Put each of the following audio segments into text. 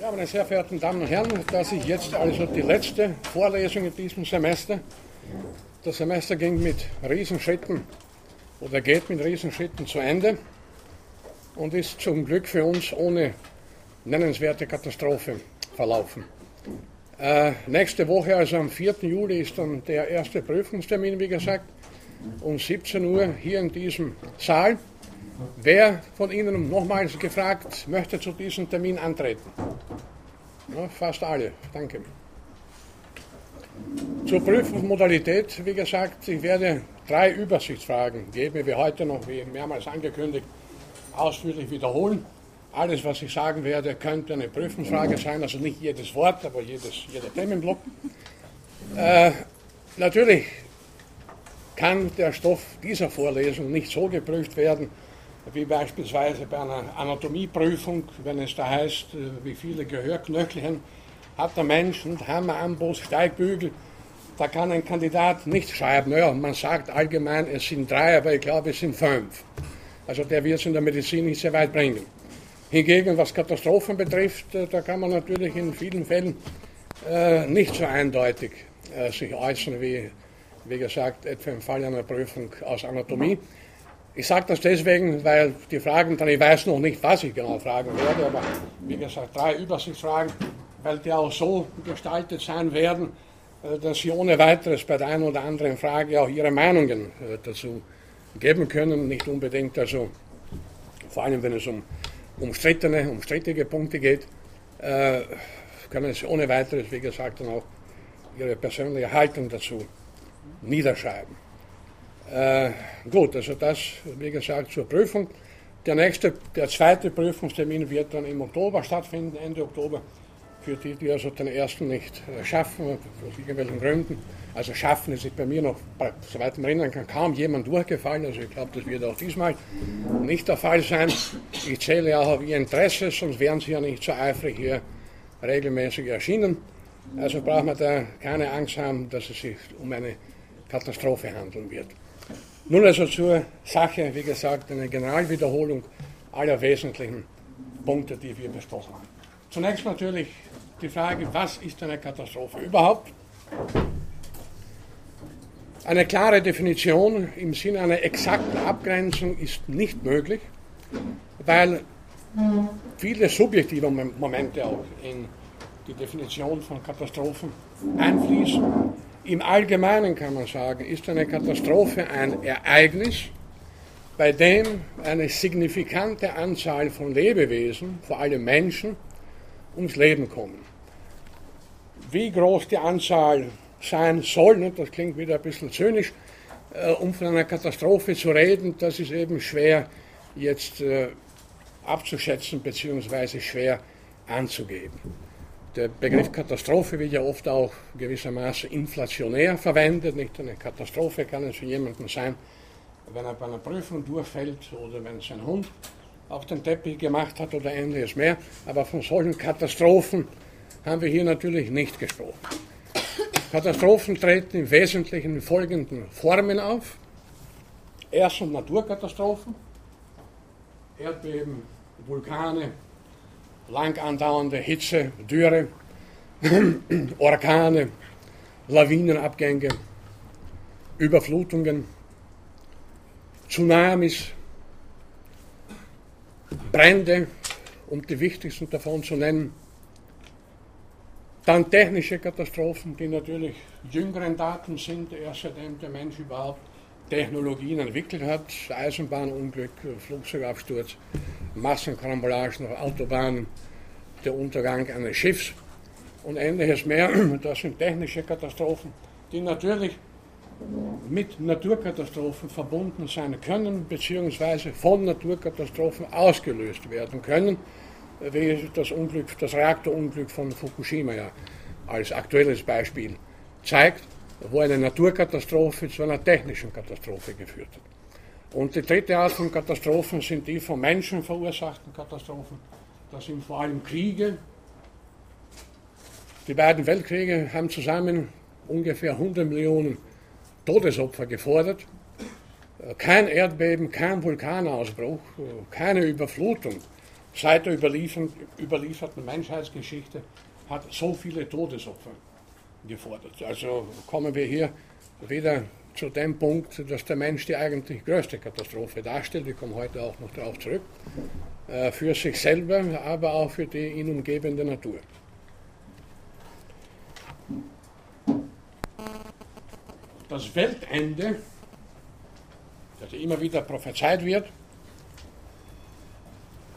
Ja, meine sehr verehrten Damen und Herren, das ist jetzt also die letzte Vorlesung in diesem Semester. Das Semester ging mit Riesenschritten oder geht mit Riesenschritten zu Ende und ist zum Glück für uns ohne nennenswerte Katastrophe verlaufen. Äh, nächste Woche, also am 4. Juli, ist dann der erste Prüfungstermin, wie gesagt, um 17 Uhr hier in diesem Saal. Wer von Ihnen, nochmals gefragt, möchte zu diesem Termin antreten? Ja, fast alle, danke. Zur Prüfungsmodalität, wie gesagt, ich werde drei Übersichtsfragen geben, wie heute noch, wie mehrmals angekündigt, ausführlich wiederholen. Alles, was ich sagen werde, könnte eine Prüfungsfrage sein, also nicht jedes Wort, aber jedes, jeder Themenblock. Äh, natürlich kann der Stoff dieser Vorlesung nicht so geprüft werden, wie beispielsweise bei einer Anatomieprüfung, wenn es da heißt, äh, wie viele Gehörknöchelchen hat der Mensch und Hammer, Amboss, Steigbügel. Da kann ein Kandidat nicht schreiben, naja, man sagt allgemein, es sind drei, aber ich glaube, es sind fünf. Also der wird es in der Medizin nicht sehr weit bringen. Hingegen, was Katastrophen betrifft, äh, da kann man natürlich in vielen Fällen äh, nicht so eindeutig äh, sich äußern, wie, wie gesagt, etwa im Fall einer Prüfung aus Anatomie. Ich sage das deswegen, weil die Fragen dann, ich weiß noch nicht, was ich genau fragen werde, aber wie gesagt, drei Übersichtsfragen, weil die auch so gestaltet sein werden, äh, dass Sie ohne weiteres bei der einen oder anderen Frage auch Ihre Meinungen äh, dazu geben können, nicht unbedingt, also vor allem wenn es um umstrittene, um strittige Punkte geht, äh, können Sie ohne weiteres, wie gesagt, dann auch Ihre persönliche Haltung dazu niederschreiben. Äh, gut, also das, wie gesagt, zur Prüfung. Der nächste, der zweite Prüfungstermin wird dann im Oktober stattfinden, Ende Oktober, für die, die also den ersten nicht äh, schaffen, aus irgendwelchen Gründen. Also schaffen ist bei mir noch, soweit mich erinnern kann, kaum jemand durchgefallen. Also ich glaube, das wird auch diesmal nicht der Fall sein. Ich zähle auch auf Ihr Interesse, sonst wären Sie ja nicht so eifrig hier regelmäßig erschienen. Also braucht man da keine Angst haben, dass es sich um eine Katastrophe handeln wird. Nun also zur Sache, wie gesagt, eine Generalwiederholung aller wesentlichen Punkte, die wir besprochen haben. Zunächst natürlich die Frage, was ist eine Katastrophe überhaupt? Eine klare Definition im Sinne einer exakten Abgrenzung ist nicht möglich, weil viele subjektive Momente auch in die Definition von Katastrophen einfließen. Im Allgemeinen kann man sagen, ist eine Katastrophe ein Ereignis, bei dem eine signifikante Anzahl von Lebewesen, vor allem Menschen, ums Leben kommen. Wie groß die Anzahl sein soll, das klingt wieder ein bisschen zynisch, äh, um von einer Katastrophe zu reden, das ist eben schwer jetzt äh, abzuschätzen bzw. schwer anzugeben. Der Begriff Katastrophe wird ja oft auch gewissermaßen inflationär verwendet. Nicht eine Katastrophe kann es für jemanden sein, wenn er bei einer Prüfung durchfällt oder wenn sein Hund auf den Teppich gemacht hat oder ähnliches mehr. Aber von solchen Katastrophen haben wir hier natürlich nicht gesprochen. Katastrophen treten im Wesentlichen in folgenden Formen auf. Erstens Naturkatastrophen, Erdbeben, Vulkane, lang andauernde Hitze, Dürre, Orkane, Lawinenabgänge, Überflutungen, Tsunamis, Brände, um die wichtigsten davon zu nennen. Dann technische Katastrophen, die natürlich jüngeren Daten sind, erst seitdem der Mensch überhaupt Technologien entwickelt hat, Eisenbahnunglück, Flugzeugabsturz, Massenkarambolagen auf Autobahnen, der Untergang eines Schiffs und ähnliches mehr. Das sind technische Katastrophen, die natürlich mit Naturkatastrophen verbunden sein können, beziehungsweise von Naturkatastrophen ausgelöst werden können, wie das, Unglück, das Reaktorunglück von Fukushima ja als aktuelles Beispiel zeigt, wo eine Naturkatastrophe zu einer technischen Katastrophe geführt hat. Und die dritte Art von Katastrophen sind die von Menschen verursachten Katastrophen. Das sind vor allem Kriege. Die beiden Weltkriege haben zusammen ungefähr 100 Millionen Todesopfer gefordert. Kein Erdbeben, kein Vulkanausbruch, keine Überflutung seit der überlieferten Menschheitsgeschichte hat so viele Todesopfer gefordert. Also kommen wir hier wieder zu dem Punkt, dass der Mensch die eigentlich größte Katastrophe darstellt. Wir kommen heute auch noch darauf zurück. Äh, für sich selber, aber auch für die ihn umgebende Natur. Das Weltende, das immer wieder prophezeit wird,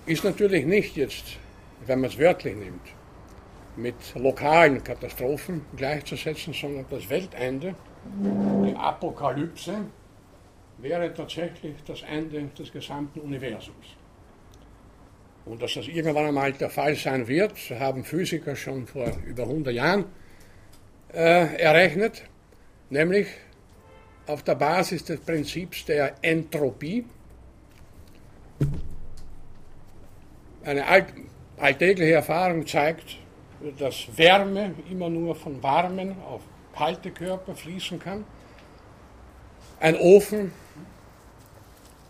ist natürlich nicht jetzt, wenn man es wörtlich nimmt, mit lokalen Katastrophen gleichzusetzen, sondern das Weltende, die Apokalypse, wäre tatsächlich das Ende des gesamten Universums. Und dass das irgendwann einmal der Fall sein wird, haben Physiker schon vor über 100 Jahren äh, errechnet, nämlich auf der Basis des Prinzips der Entropie. Eine alltägliche Erfahrung zeigt, dass Wärme immer nur von warmen auf kalte Körper fließen kann. Ein Ofen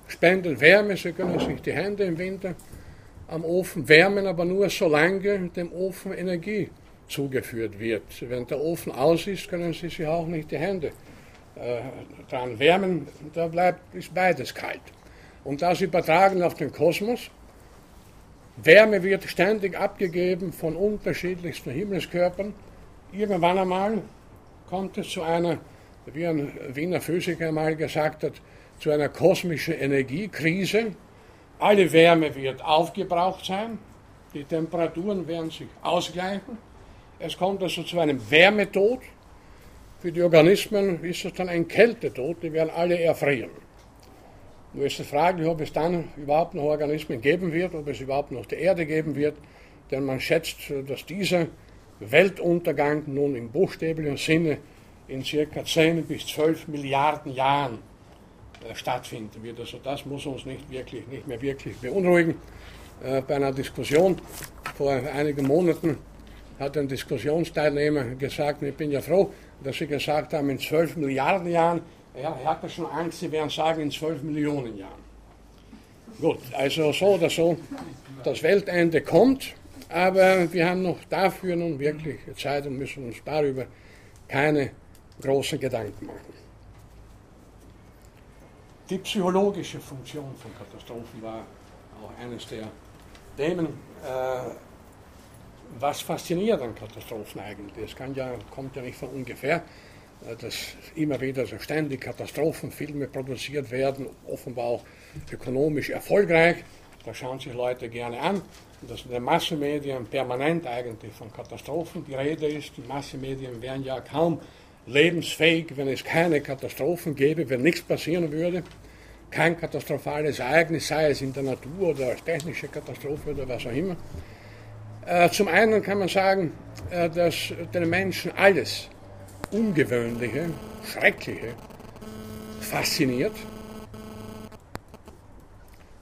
spendet Wärme, Sie können sich die Hände im Winter am Ofen wärmen, aber nur solange dem Ofen Energie zugeführt wird. Wenn der Ofen aus ist, können Sie sich auch nicht die Hände äh, dran wärmen, da bleibt ist beides kalt. Und das übertragen auf den Kosmos. Wärme wird ständig abgegeben von unterschiedlichsten Himmelskörpern. Irgendwann einmal kommt es zu einer, wie ein Wiener Physiker mal gesagt hat, zu einer kosmischen Energiekrise. Alle Wärme wird aufgebraucht sein, die Temperaturen werden sich ausgleichen. Es kommt also zu einem Wärmetod. Für die Organismen ist es dann ein Kältetod, die werden alle erfrieren. Nur ist es fraglich, ob es dann überhaupt noch Organismen geben wird, ob es überhaupt noch die Erde geben wird, denn man schätzt, dass dieser Weltuntergang nun im buchstäblichen Sinne in circa 10 bis 12 Milliarden Jahren äh, stattfinden wird. Also das muss uns nicht, wirklich, nicht mehr wirklich beunruhigen. Äh, bei einer Diskussion vor einigen Monaten hat ein Diskussionsteilnehmer gesagt, ich bin ja froh, dass Sie gesagt haben, in 12 Milliarden Jahren ja, er hatte schon Angst, sie werden sagen, in 12 Millionen Jahren. Gut, also so oder so, das Weltende kommt, aber wir haben noch dafür nun wirklich Zeit und müssen uns darüber keine großen Gedanken machen. Die psychologische Funktion von Katastrophen war auch eines der Themen. Äh, was fasziniert an Katastrophen eigentlich? Es ja, kommt ja nicht von ungefähr. Dass immer wieder so ständig Katastrophenfilme produziert werden, offenbar auch ökonomisch erfolgreich. Da schauen sich Leute gerne an. Dass in den Massenmedien permanent eigentlich von Katastrophen die Rede ist. Die Massenmedien wären ja kaum lebensfähig, wenn es keine Katastrophen gäbe, wenn nichts passieren würde. Kein katastrophales Ereignis, sei es in der Natur oder als technische Katastrophe oder was auch immer. Äh, zum einen kann man sagen, äh, dass den Menschen alles Ungewöhnliche, Schreckliche fasziniert.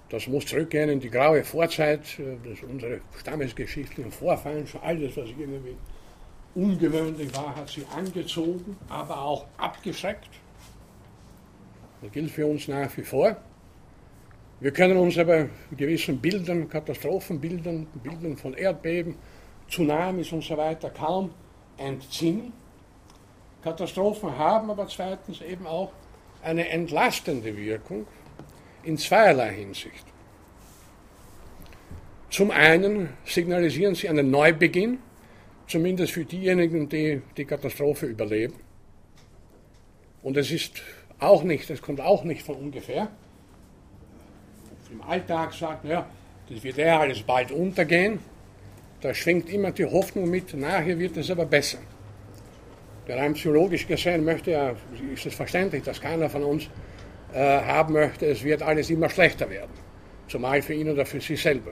Das muss zurückgehen in die graue Vorzeit, äh, das unsere stammesgeschichtlichen Vorfahren, alles, was irgendwie ungewöhnlich war, hat sie angezogen, aber auch abgeschreckt. Das gilt für uns nach wie vor. Wir können uns aber gewissen Bildern, Katastrophenbildern, Bildern von Erdbeben, Tsunamis und so weiter kaum entziehen. Katastrophen haben aber zweitens eben auch eine entlastende Wirkung in zweierlei Hinsicht. Zum einen signalisieren sie einen Neubeginn, zumindest für diejenigen, die die Katastrophe überleben. Und es ist auch nicht, es kommt auch nicht von ungefähr. Im Alltag sagt, ja, das wird ja alles bald untergehen. Da schwingt immer die Hoffnung mit, nachher wird es aber besser. Rein psychologisch gesehen möchte ja, ist es verständlich, dass keiner von uns äh, haben möchte, es wird alles immer schlechter werden. Zumal für ihn oder für sich selber.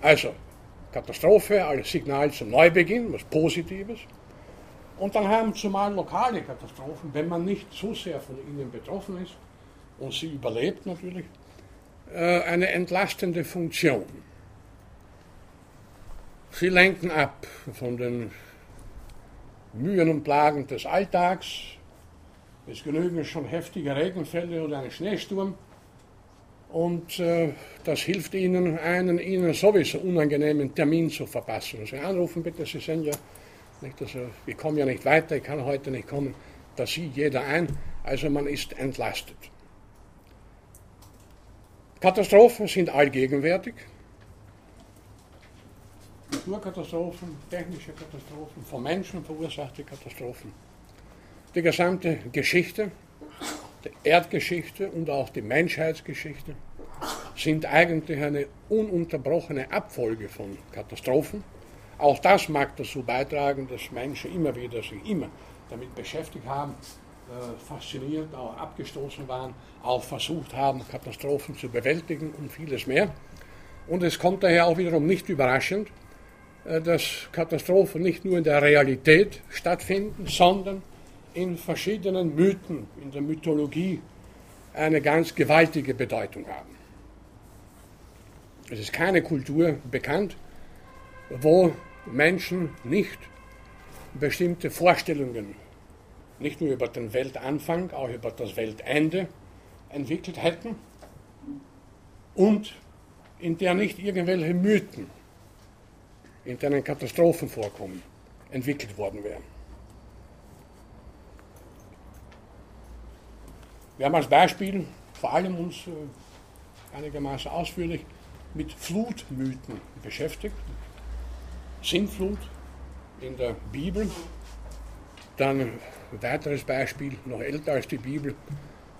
Also, Katastrophe als Signal zum Neubeginn, was Positives. Und dann haben zumal lokale Katastrophen, wenn man nicht so sehr von ihnen betroffen ist und sie überlebt natürlich, äh, eine entlastende Funktion. Sie lenken ab von den Mühen und Plagen des Alltags. Es genügen schon heftige Regenfälle oder ein Schneesturm. Und äh, das hilft Ihnen, einen Ihnen sowieso unangenehmen Termin zu verpassen. Sie anrufen bitte, Sie sind ja nicht, also, ich komme ja nicht weiter, ich kann heute nicht kommen. Da sieht jeder ein, also man ist entlastet. Katastrophen sind allgegenwärtig. Naturkatastrophen, technische Katastrophen, von Menschen verursachte Katastrophen. Die gesamte Geschichte die Erdgeschichte und auch die Menschheitsgeschichte sind eigentlich eine ununterbrochene Abfolge von Katastrophen. Auch das mag dazu beitragen, dass Menschen immer wieder sich immer damit beschäftigt haben, äh, fasziniert, auch abgestoßen waren, auch versucht haben, Katastrophen zu bewältigen und vieles mehr. Und es kommt daher auch wiederum nicht überraschend, dass Katastrophen nicht nur in der Realität stattfinden, sondern in verschiedenen Mythen, in der Mythologie, eine ganz gewaltige Bedeutung haben. Es ist keine Kultur bekannt, wo Menschen nicht bestimmte Vorstellungen, nicht nur über den Weltanfang, auch über das Weltende entwickelt hätten und in der nicht irgendwelche Mythen, in denen Katastrophen vorkommen, entwickelt worden wären. Wir haben als Beispiel vor allem uns äh, einigermaßen ausführlich mit Flutmythen beschäftigt. Sintflut in der Bibel. Dann ein weiteres Beispiel, noch älter als die Bibel,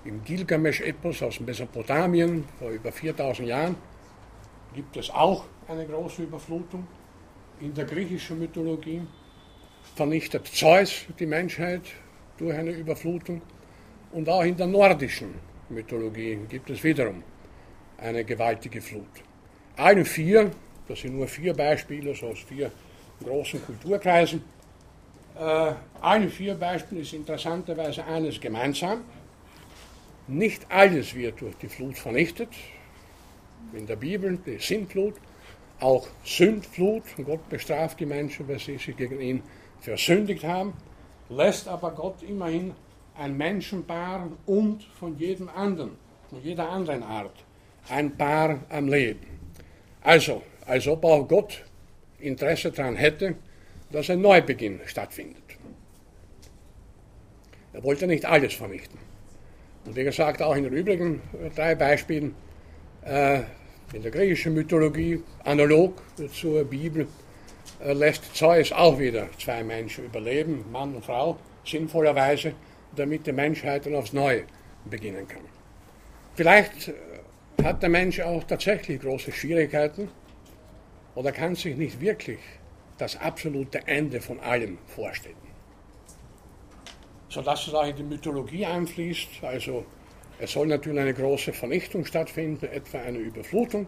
im Gilgamesch-Epos aus Mesopotamien vor über 4000 Jahren gibt es auch eine große Überflutung. In der griechischen Mythologie vernichtet Zeus die Menschheit durch eine Überflutung. Und auch in der nordischen Mythologie gibt es wiederum eine gewaltige Flut. Allen vier, das sind nur vier Beispiele so aus vier großen Kulturkreisen, äh, allen vier Beispielen ist interessanterweise eines gemeinsam. Nicht alles wird durch die Flut vernichtet. In der Bibel die Sintflut, auch Sündflut. Gott bestraft die Menschen, weil sie sich gegen ihn versündigt haben, lässt aber Gott immerhin ein Menschenpaar und von jedem anderen, von jeder anderen Art, ein Paar am Leben. Also, als ob auch Gott Interesse daran hätte, dass ein Neubeginn stattfindet. Er wollte nicht alles vernichten. Und wie gesagt, auch in den übrigen drei Beispielen, äh, in der griechischen Mythologie, analog zur Bibel, äh, lässt Zeus auch wieder zwei Menschen überleben, Mann und Frau, sinnvollerweise damit die Menschheit dann aufs Neue beginnen kann. Vielleicht äh, hat der Mensch auch tatsächlich große Schwierigkeiten oder kann sich nicht wirklich das absolute Ende von allem vorstellen. Sodass es auch in die Mythologie einfließt, also es soll natürlich eine große Vernichtung stattfinden, etwa eine Überflutung,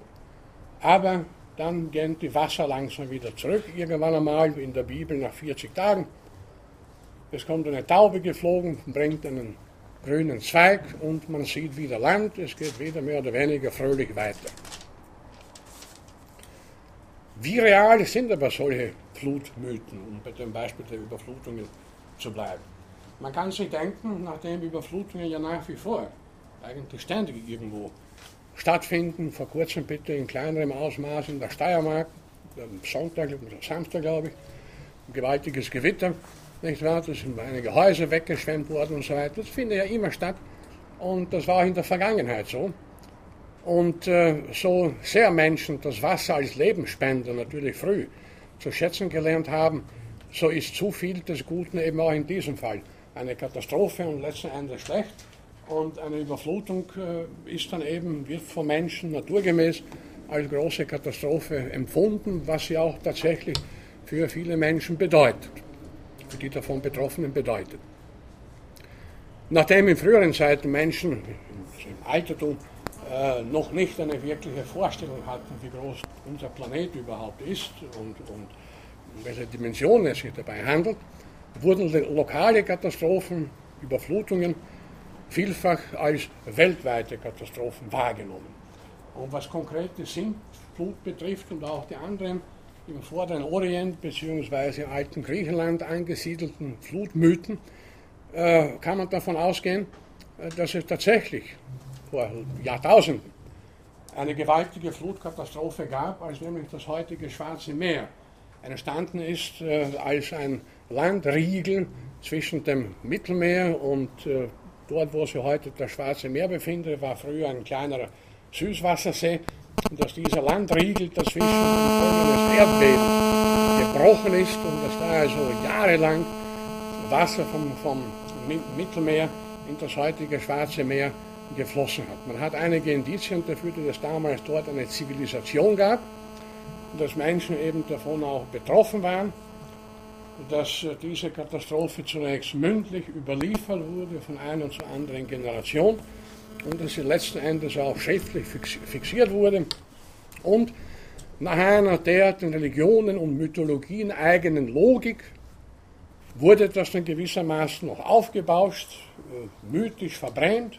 aber dann gehen die Wasser langsam wieder zurück, irgendwann einmal in der Bibel nach 40 Tagen es kommt eine Taube geflogen, bringt einen grünen Zweig und man sieht wieder Land. Es geht wieder mehr oder weniger fröhlich weiter. Wie real sind aber solche Flutmythen, um bei dem Beispiel der Überflutungen zu bleiben? Man kann sich denken, nachdem Überflutungen ja nach wie vor eigentlich ständig irgendwo stattfinden, vor kurzem bitte in kleinerem Ausmaß in der Steiermark, am Sonntag oder Samstag glaube ich, ein gewaltiges Gewitter, nicht wahr? Da sind einige Häuser weggeschwemmt worden und so weiter. Das findet ja immer statt. Und das war auch in der Vergangenheit so. Und äh, so sehr Menschen das Wasser als Lebensspender natürlich früh zu schätzen gelernt haben, so ist zu viel des Guten eben auch in diesem Fall eine Katastrophe und letzten Endes schlecht. Und eine Überflutung äh, ist dann eben, wird von Menschen naturgemäß als große Katastrophe empfunden, was sie auch tatsächlich für viele Menschen bedeutet für die davon Betroffenen bedeutet. Nachdem in früheren Zeiten Menschen im Altertum äh, noch nicht eine wirkliche Vorstellung hatten, wie groß unser Planet überhaupt ist und, und welche Dimensionen es sich dabei handelt, wurden lokale Katastrophen, Überflutungen vielfach als weltweite Katastrophen wahrgenommen. Und was konkret die Sintflut betrifft und auch die anderen im vorderen Orient bzw. im alten Griechenland angesiedelten Flutmythen äh, kann man davon ausgehen, äh, dass es tatsächlich vor Jahrtausenden eine gewaltige Flutkatastrophe gab, als nämlich das heutige Schwarze Meer entstanden ist äh, als ein Landriegel zwischen dem Mittelmeer und äh, dort, wo sich heute das Schwarze Meer befindet, war früher ein kleinerer Süßwassersee. Und dass dieser Landriegel dazwischen infolge des Erdbebens gebrochen ist und dass da also jahrelang Wasser vom, vom Mittelmeer in das heutige Schwarze Meer geflossen hat. Man hat einige Indizien dafür, dass es damals dort eine Zivilisation gab und dass Menschen eben davon auch betroffen waren, dass äh, diese Katastrophe zunächst mündlich überliefert wurde von einer zur anderen Generation und dass sie letzten Endes auch schriftlich fixiert wurde und nach einer der den Religionen und Mythologien eigenen Logik wurde das dann gewissermaßen noch aufgebauscht, äh, mythisch verbrämt.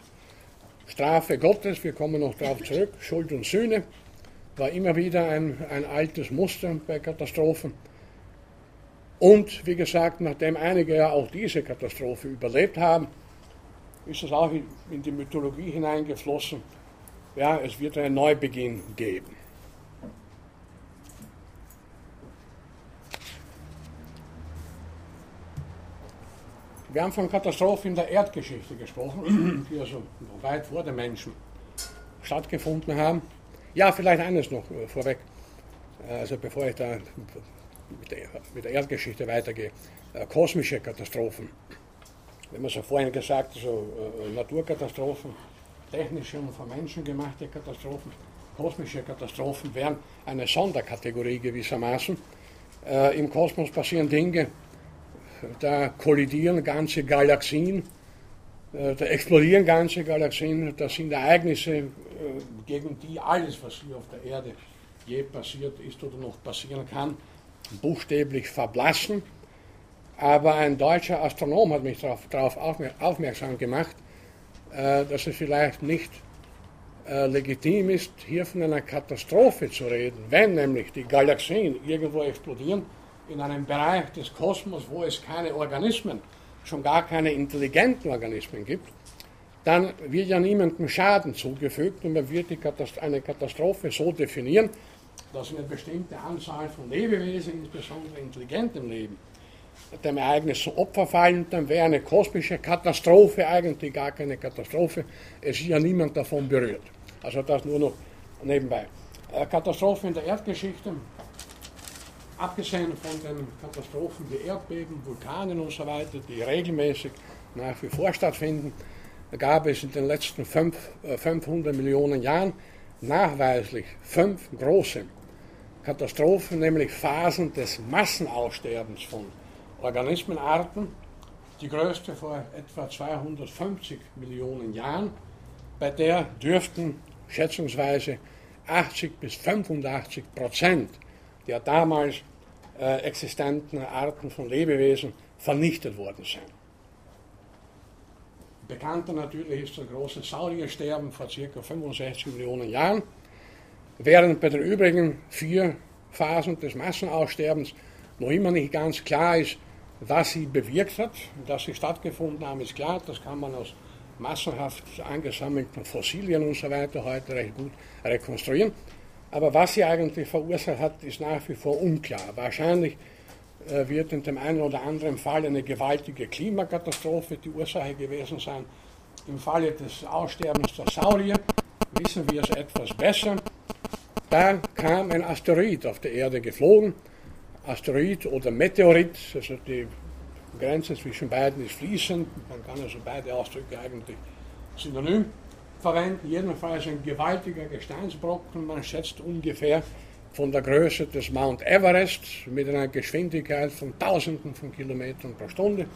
Strafe Gottes, wir kommen noch darauf zurück, Schuld und Sühne, war immer wieder ein, ein altes Muster bei Katastrophen. Und wie gesagt, nachdem einige ja auch diese Katastrophe überlebt haben, ist es auch in die Mythologie hineingeflossen. Ja, es wird einen Neubeginn geben. Wir haben von Katastrophen in der Erdgeschichte gesprochen, die also weit vor den Menschen stattgefunden haben. Ja, vielleicht eines noch äh, vorweg, also bevor ich da mit der, mit der Erdgeschichte weitergehe. Äh, kosmische Katastrophen. Wenn man so vorhin gesagt, so äh, Naturkatastrophen, technische und von Menschen gemachte Katastrophen, kosmische Katastrophen wären eine Sonderkategorie gewissermaßen. Äh, Im Kosmos passieren Dinge, da kollidieren ganze Galaxien, äh, da explodieren ganze Galaxien, das sind Ereignisse, äh, gegen die alles, was hier auf der Erde je passiert ist oder noch passieren kann, buchstäblich verblassen. Aber ein deutscher Astronom hat mich darauf aufmerksam gemacht, äh, dass es vielleicht nicht legitim ist, hier von einer Katastrophe zu reden, wenn nämlich die Galaxien irgendwo explodieren in einem Bereich des Kosmos, wo es keine Organismen, schon gar keine intelligenten Organismen gibt, dann wird ja niemandem Schaden zugefügt und man wird Katast eine Katastrophe so definieren, dass eine bestimmte Anzahl von Lebewesen, insbesondere intelligentem Leben, dem Ereignis zum Opfer fallen, dann wäre eine kosmische Katastrophe eigentlich gar keine Katastrophe. Es ist ja niemand davon berührt. Also das nur noch nebenbei. Äh, Katastrophe in der Erdgeschichte abgesehen von den Katastrophen wie Erdbeben, Vulkanen und so weiter, die regelmäßig nach wie vor stattfinden, gab es in den letzten fünf, 500 äh, Millionen Jahren nachweislich fünf große Katastrophen, nämlich Phasen des Massenaussterbens von Organismenarten. Die größte vor etwa 250 Millionen Jahren, bei der dürften schätzungsweise 80 bis 85 Prozent der damals äh, existenten Arten von Lebewesen vernichtet worden sind. Bekannter natürlich ist das große Sauriersterben vor ca. 65 Millionen Jahren, während bei den übrigen vier Phasen des Massenaussterbens noch immer nicht ganz klar ist, was sie bewirkt hat. Dass sie stattgefunden haben, ist klar, das kann man aus massenhaft angesammelten Fossilien und so weiter heute recht gut rekonstruieren. Aber was sie eigentlich verursacht hat, ist nach wie vor unklar. Wahrscheinlich äh, wird in dem einen oder anderen Fall eine gewaltige Klimakatastrophe die Ursache gewesen sein. Im Falle des Aussterbens der Saurier wissen wir es etwas besser. Da kam ein Asteroid auf der Erde geflogen. Asteroid oder Meteorit, also die Grenze zwischen beiden ist fließend. Man kann also beide Ausdrücke eigentlich synonym verwenden. Jedenfalls ein gewaltiger Gesteinsbrocken. Man schätzt ungefähr von der Größe des Mount Everest mit einer Geschwindigkeit von Tausenden von Kilometern pro Stunde.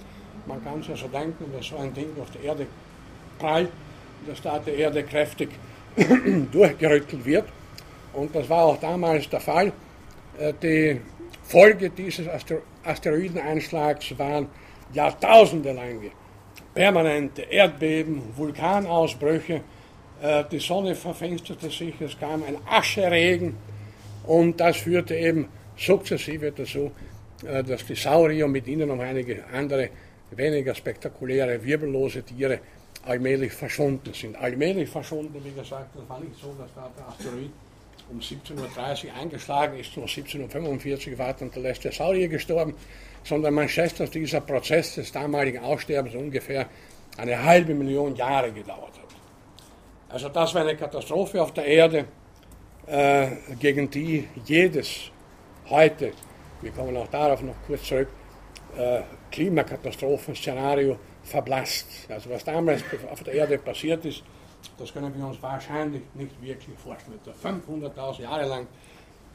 Man kann sich also denken, dass so ein Ding auf der Erde prallt, dass da die Erde kräftig durchgerüttelt wird. Und das war auch damals der Fall. Äh, die Folge dieses Asteroideneinschlags waren jahrtausendelange permanente Erdbeben, Vulkanausbrüche, äh, die Sonne verfinsterte sich, es kam ein Ascheregen und das führte eben sukzessive dazu, äh, dass die Saurier mit ihnen noch einige andere weniger spektakuläre wirbellose Tiere allmählich verschwunden sind. Allmählich verschwunden, wie gesagt, das war nicht so, dass da der Asteroid um 17.30 Uhr eingeschlagen ist, nur 17.45 Uhr war dann der letzte Saurier gestorben, sondern man schätzt, dass dieser Prozess des damaligen Aussterbens ungefähr eine halbe Million Jahre gedauert hat. Also das war eine Katastrophe auf der Erde, äh, gegen die jedes heute, wir kommen auch darauf noch kurz zurück, äh, Klimakatastrophenszenario verblasst. Also was damals auf der Erde passiert ist, das können wir uns wahrscheinlich nicht wirklich vorstellen. 500.000 Jahre lang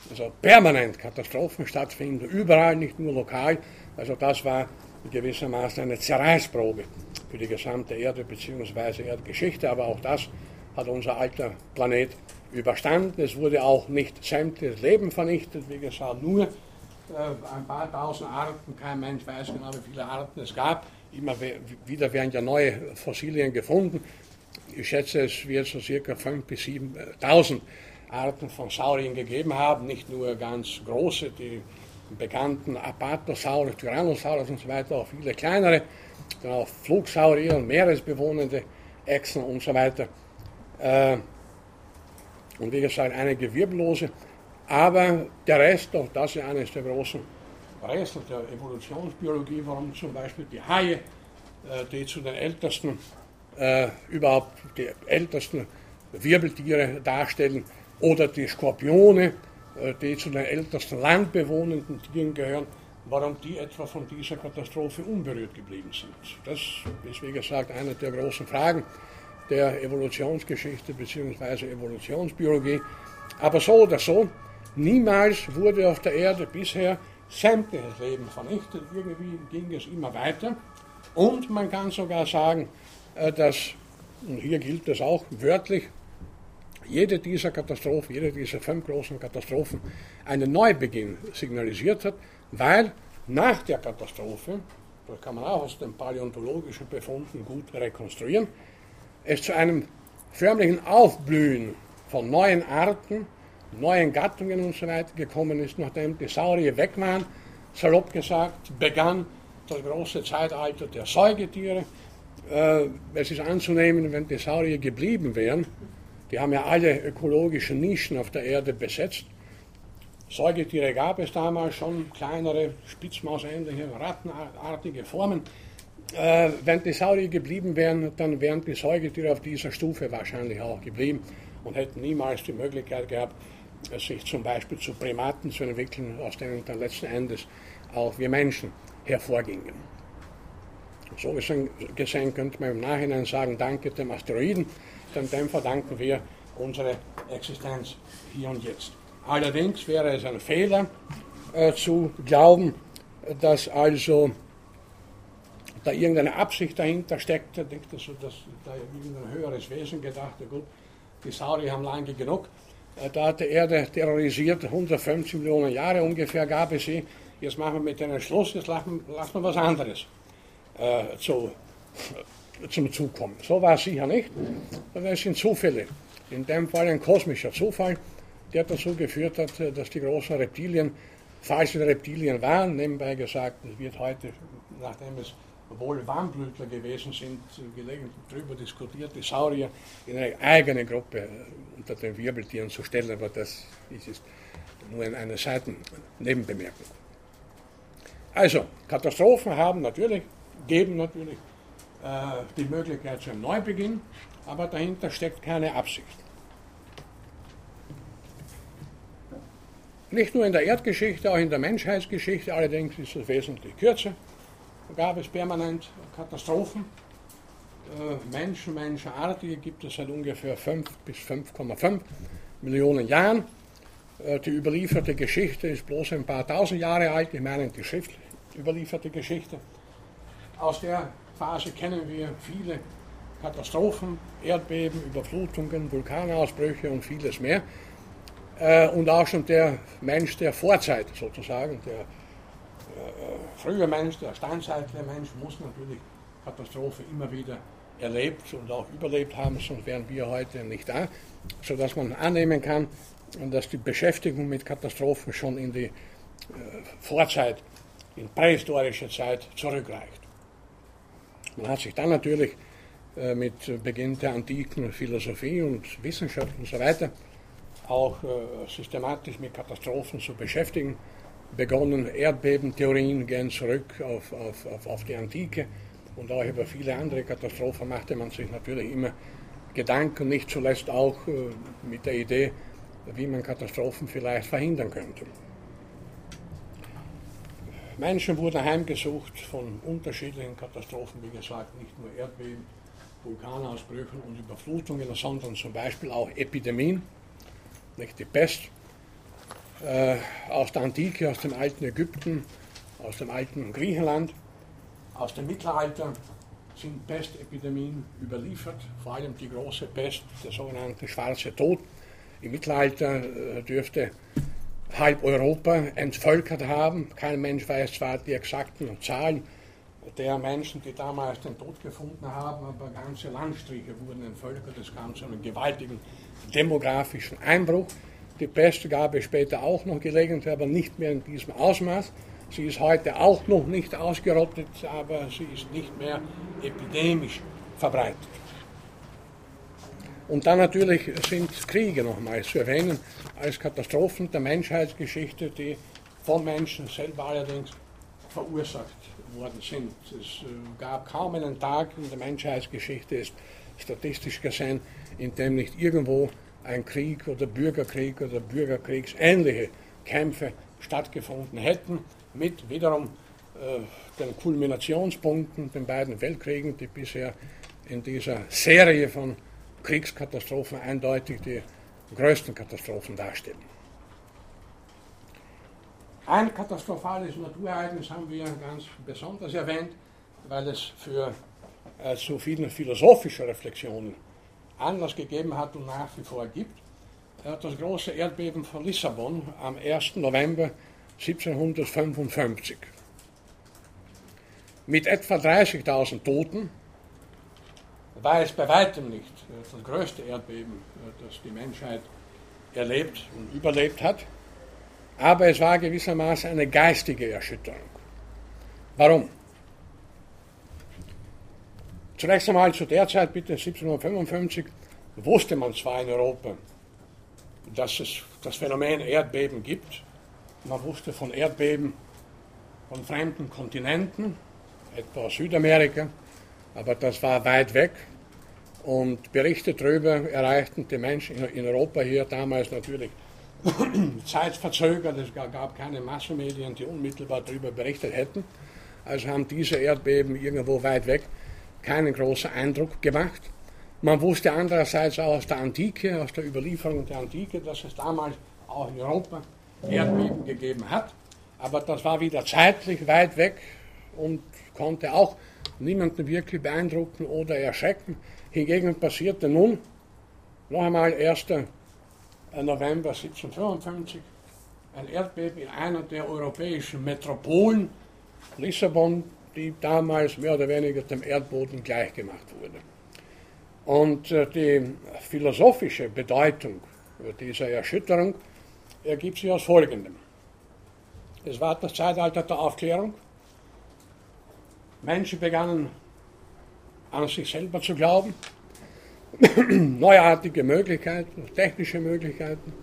also permanent Katastrophen stattfinden, überall, nicht nur lokal. Also das war gewissermaßen eine Zerreißprobe für die gesamte Erde bzw. Erdgeschichte, aber auch das hat unser alter Planet überstanden. Es wurde auch nicht sämtliches Leben vernichtet, wie gesagt, nur äh, ein paar tausend Arten, kein Mensch weiß genau, wie viele Arten es gab. Immer wieder werden ja neue Fossilien gefunden. Ich schätze, es wird so circa 5.000 bis 7.000 Arten von Sauriern gegeben haben, nicht nur ganz große, die bekannten Apatosaurus, Tyrannosaurus und so weiter, auch viele kleinere, dann auch Flugsaurier und meeresbewohnende Echsen und so weiter. Äh, und wie gesagt, einige Wirbellose. Aber der Rest, auch das ist eines der großen Rätsel der Evolutionsbiologie, warum zum Beispiel die Haie, äh, die zu den ältesten, äh, überhaupt die ältesten Wirbeltiere darstellen, oder die Skorpione, äh, die zu den ältesten landbewohnenden Tieren gehören, warum die etwa von dieser Katastrophe unberührt geblieben sind. Das ist, wie gesagt, eine der großen Fragen der Evolutionsgeschichte bzw. Evolutionsbiologie. Aber so oder so, niemals wurde auf der Erde bisher sämtliches Leben vernichtet. Irgendwie ging es immer weiter. Und man kann sogar sagen, dass, und hier gilt es auch wörtlich, jede dieser Katastrophen, jede dieser fünf großen Katastrophen einen Neubeginn signalisiert hat, weil nach der Katastrophe, das kann man auch aus den paläontologischen Befunden gut rekonstruieren, es zu einem förmlichen Aufblühen von neuen Arten, neuen Gattungen und so weiter gekommen ist, nachdem die Saurier weg waren, salopp gesagt, begann das große Zeitalter der Säugetiere. Äh, es ist anzunehmen, wenn die Saurier geblieben wären, die haben ja alle ökologischen Nischen auf der Erde besetzt. Säugetiere gab es damals schon, kleinere, spitzmausähnliche, rattenartige Formen. Äh, wenn die Saurier geblieben wären, dann wären die Säugetiere auf dieser Stufe wahrscheinlich auch geblieben und hätten niemals die Möglichkeit gehabt, sich zum Beispiel zu Primaten zu entwickeln, aus denen dann letzten Endes auch wir Menschen hervorgingen. So gesehen könnte man im Nachhinein sagen, danke dem Asteroiden, denn dem verdanken wir unsere Existenz hier und jetzt. Allerdings wäre es ein Fehler äh, zu glauben, dass also da irgendeine Absicht dahinter steckte, denkt also, dass da irgendein höheres Wesen gedacht, gut, die Saurier haben lange genug, äh, da hat die Erde terrorisiert, 150 Millionen Jahre ungefähr gab es sie, jetzt machen wir mit denen Schluss, jetzt lassen wir was anderes äh, zu, äh, zum Zukommen. So war es sicher nicht, sondern es sind Zufälle. In dem Fall ein kosmischer Zufall, der dazu geführt hat, äh, dass die großen Reptilien falsche Reptilien waren. Nebenbei gesagt, es wird heute, nachdem es wohl Warmblütler gewesen sind, gelegentlich darüber diskutiert, die Saurier in eine eigene Gruppe äh, unter den Wirbeltieren zu stellen, aber das ist nur eine Seitennebenbemerkung. Also, Katastrophen haben natürlich, geben natürlich äh, die Möglichkeit zu einem Neubeginn, aber dahinter steckt keine Absicht. Nicht nur in der Erdgeschichte, auch in der Menschheitsgeschichte, allerdings ist es wesentlich kürzer gab es permanent Katastrophen. Äh, Menschen, Menschenartige gibt es seit ungefähr 5 bis 5,5 Millionen Jahren. Äh, die überlieferte Geschichte ist bloß ein paar tausend Jahre alt, ich meine die schriftlich überlieferte Geschichte. Aus der Phase kennen wir viele Katastrophen, Erdbeben, Überflutungen, Vulkanausbrüche und vieles mehr. Äh, und auch schon der Mensch der Vorzeit sozusagen, der frühe Mensch, der steinzeitliche Mensch, muss natürlich Katastrophe immer wieder erlebt und auch überlebt haben, sonst wären wir heute nicht da, sodass man annehmen kann, dass die Beschäftigung mit Katastrophen schon in die äh, Vorzeit, in prähistorische Zeit zurückreicht. Man hat sich dann natürlich äh, mit Beginn der antiken Philosophie und Wissenschaft und so weiter auch äh, systematisch mit Katastrophen zu beschäftigen. Begonnen Erdbebentheorien gehen zurück auf, auf, auf, auf die Antike und auch über viele andere Katastrophen machte man sich natürlich immer Gedanken, nicht zuletzt auch äh, mit der Idee, wie man Katastrophen vielleicht verhindern könnte. Menschen wurden heimgesucht von unterschiedlichen Katastrophen, wie gesagt, nicht nur Erdbeben, Vulkanausbrüchen und Überflutungen, sondern zum Beispiel auch Epidemien nicht die Pest, äh, aus der Antike, aus dem alten Ägypten, aus dem alten Griechenland, aus dem Mittelalter sind Pestepidemien überliefert, vor allem die große Pest, der sogenannte Schwarze Tod. Im Mittelalter äh, dürfte halb Europa entvölkert haben. Kein Mensch weiß zwar die exakten Zahlen der Menschen, die damals den Tod gefunden haben, aber ganze Landstriche wurden entvölkert. Es kam zu einem gewaltigen demografischen Einbruch. Die Pest gab es später auch noch gelegentlich, aber nicht mehr in diesem Ausmaß. Sie ist heute auch noch nicht ausgerottet, aber sie ist nicht mehr epidemisch verbreitet. Und dann natürlich sind Kriege nochmals zu erwähnen als Katastrophen der Menschheitsgeschichte, die von Menschen selber allerdings verursacht worden sind. Es äh, gab kaum einen Tag in der Menschheitsgeschichte, ist statistisch gesehen, in dem nicht irgendwo ein Krieg oder Bürgerkrieg oder Bürgerkriegsähnliche Kämpfe stattgefunden hätten, mit wiederum äh, den Kulminationspunkten, den beiden Weltkriegen, die bisher in dieser Serie von Kriegskatastrophen eindeutig die größten Katastrophen darstellen. Ein katastrophales Naturereignis haben wir ganz besonders erwähnt, weil es für äh, so viele philosophische Reflexionen Anlass gegeben hat und nach wie vor gibt. Hat das große Erdbeben von Lissabon am 1. November 1755 mit etwa 30.000 Toten war es bei weitem nicht das größte Erdbeben, das die Menschheit erlebt und überlebt hat aber es war gewissermaßen eine geistige Erschütterung. Warum? Zunächst einmal zu der Zeit, bitte 1755, wusste man zwar in Europa, dass es das Phänomen Erdbeben gibt. Man wusste von Erdbeben von fremden Kontinenten, etwa Südamerika, aber das war weit weg. Und Berichte darüber erreichten die Menschen in Europa hier damals natürlich zeitverzögert, es gab keine Massenmedien, die unmittelbar darüber berichtet hätten. Also haben diese Erdbeben irgendwo weit weg keinen großen Eindruck gemacht. Man wusste andererseits auch aus der Antike, aus der Überlieferung der Antike, dass es damals auch in Europa Erdbeben gegeben hat. Aber das war wieder zeitlich weit weg und konnte auch niemanden wirklich beeindrucken oder erschrecken. Hingegen passierte nun noch einmal erster November 1755 ein Erdbeben in einer der europäischen Metropolen, Lissabon, die damals mehr oder weniger dem Erdboden gleichgemacht wurde. Und äh, die philosophische Bedeutung dieser Erschütterung ergibt sich aus Folgendem. Es war das Zeitalter der Aufklärung. Menschen begannen an sich selber zu glauben, neuartige Möglichkeiten, technische Möglichkeiten,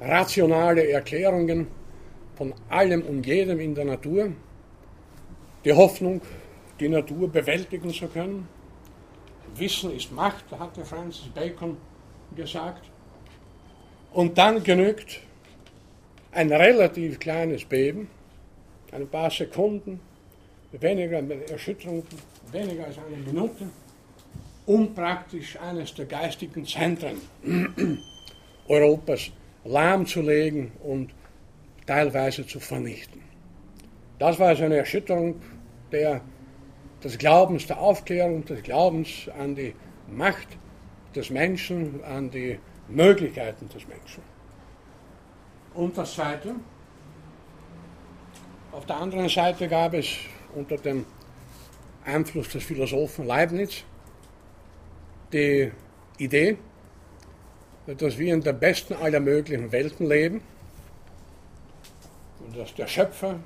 rationale Erklärungen von allem und jedem in der Natur, die Hoffnung, die Natur bewältigen zu können. Wissen ist Macht, hatte Francis Bacon gesagt. Und dann genügt ein relativ kleines Beben, ein paar Sekunden, weniger Erschütterung, weniger als eine Minute um praktisch eines der geistigen Zentren Europas lahmzulegen und teilweise zu vernichten. Das war also eine Erschütterung der, des Glaubens, der Aufklärung, des Glaubens an die Macht des Menschen, an die Möglichkeiten des Menschen. Und das Zweite, auf der anderen Seite gab es unter dem Einfluss des Philosophen Leibniz die Idee, dass wir in der besten aller möglichen Welten leben und dass der Schöpfer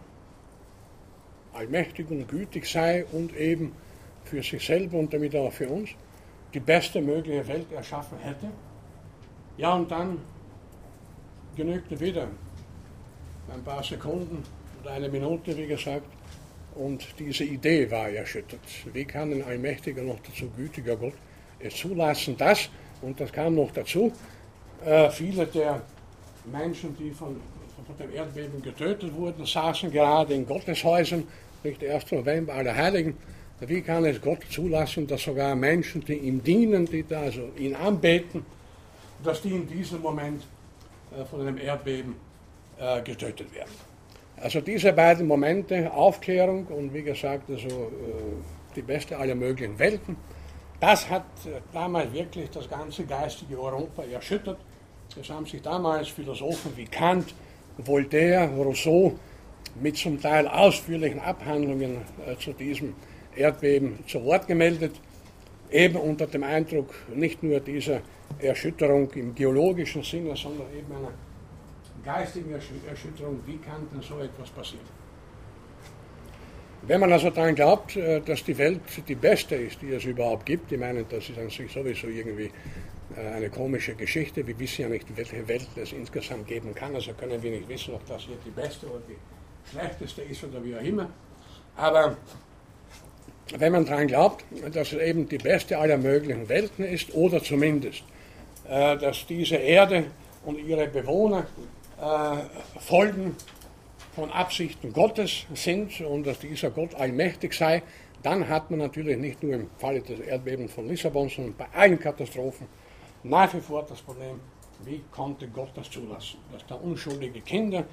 allmächtig und gütig sei und eben für sich selber und damit auch für uns die beste mögliche Welt erschaffen hätte. Ja, und dann genügte wieder ein paar Sekunden oder eine Minute, wie gesagt, und diese Idee war erschüttert. Wie kann ein allmächtiger, noch dazu gütiger Gott es zulassen, dass, und das kam noch dazu, äh, viele der Menschen, die von, von dem Erdbeben getötet wurden, saßen gerade in Gotteshäusern, nicht 1. November, alle Heiligen. Wie kann es Gott zulassen, dass sogar Menschen, die ihm dienen, die da also ihn anbeten, dass die in diesem Moment äh, von einem Erdbeben äh, getötet werden? Also diese beiden Momente, Aufklärung und wie gesagt, also, äh, die beste aller möglichen Welten, das hat äh, damals wirklich das ganze geistige Europa erschüttert. Es haben sich damals Philosophen wie Kant, Voltaire, Rousseau mit zum Teil ausführlichen Abhandlungen äh, zu diesem Erdbeben zu Wort gemeldet, eben unter dem Eindruck nicht nur dieser Erschütterung im geologischen Sinne, sondern eben einer geistigen Erschütterung, wie kann denn so etwas passieren? Wenn man also daran glaubt, äh, dass die Welt die beste ist, die es überhaupt gibt, ich meine, das ist an sich sowieso irgendwie äh, eine komische Geschichte. Wir wissen ja nicht, welche Welt es insgesamt geben kann, also können wir nicht wissen, ob das hier die beste oder die schlechteste ist oder wie auch immer. Aber wenn man daran glaubt, dass es eben die beste aller möglichen Welten ist, oder zumindest, äh, dass diese Erde und ihre Bewohner äh, Folgen von Absichten Gottes sind und dass dieser Gott allmächtig sei, dann hat man natürlich nicht nur im Falle des Erdbebens von Lissabon, sondern bei allen Katastrophen nach wie vor das Problem, wie konnte Gott das zulassen, dass da unschuldige Kinder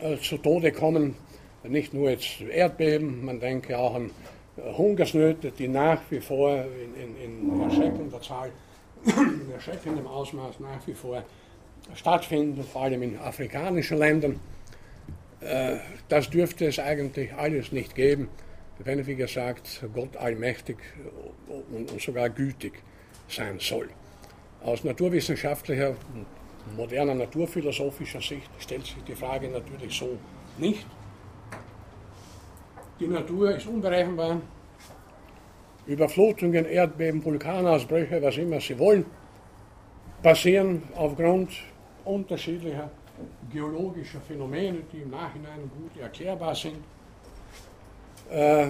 äh, zu Tode kommen, nicht nur jetzt Erdbeben, man denke auch an äh, Hungersnöte, die nach wie vor in, in, in erschreckender Zahl, in erschreckendem Ausmaß nach wie vor stattfinden, vor allem in afrikanischen Ländern. Äh, das dürfte es eigentlich alles nicht geben, wenn, wie gesagt, Gott allmächtig und sogar gütig sein soll. Aus naturwissenschaftlicher, moderner naturphilosophischer Sicht stellt sich die Frage natürlich so nicht. Die Natur ist unberechenbar. Überflutungen, Erdbeben, Vulkanausbrüche, was immer sie wollen, passieren aufgrund unterschiedlicher geologischer Phänomene, die im Nachhinein gut erklärbar sind, äh,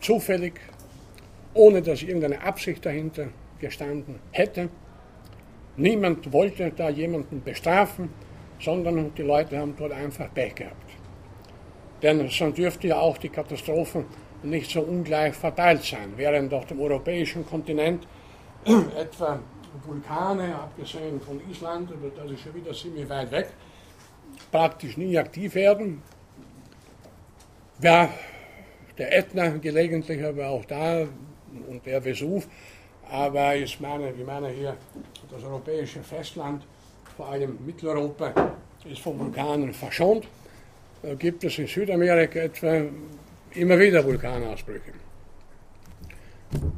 zufällig, ohne dass irgendeine Absicht dahinter gestanden hätte. Niemand wollte da jemanden bestrafen, sondern die Leute haben dort einfach Pech gehabt. Denn sonst dürfte ja auch die Katastrophen nicht so ungleich verteilt sein. Während auf dem europäischen Kontinent etwa Vulkane, abgesehen von Island, aber das ist schon wieder ziemlich weit weg, praktisch nie aktiv werden. Ja, der Ätna gelegentlich aber auch da und der Vesuv, aber ich meine, ich meine hier das europäische Festland, vor allem Mitteleuropa, ist von Vulkanen verschont. Da gibt es in Südamerika etwa immer wieder Vulkanausbrüche.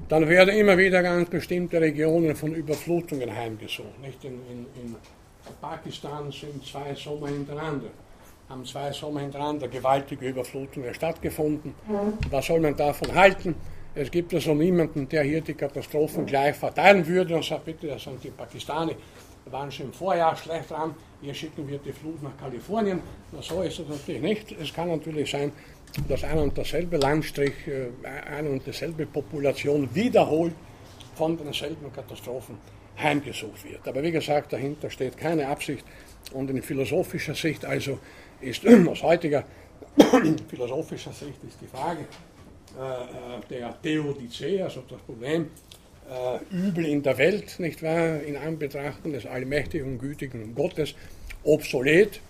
Dann werden immer wieder ganz bestimmte Regionen von Überflutungen heimgesucht. Nicht in, in, in Pakistan sind zwei Sommer hintereinander, haben zwei Sommer hintereinander gewaltige Überflutungen stattgefunden. Was soll man davon halten? Es gibt also niemanden, der hier die Katastrophen gleich verteilen würde und sagt, bitte, das sind die Pakistani, waren schon im Vorjahr schlecht dran, hier schicken wir die Flut nach Kalifornien. Na, so ist es natürlich nicht. Es kann natürlich sein, dass ein und derselbe Landstrich, äh, eine und dieselbe Population wiederholt von denselben Katastrophen heimgesucht wird. Aber wie gesagt, dahinter steht keine Absicht und in philosophischer Sicht also ist aus heutiger philosophischer Sicht ist die Frage äh, äh, der Theodizee, also das Problem Übel in der Welt, nicht wahr, in Anbetracht des allmächtigen und gütigen Gottes obsolet.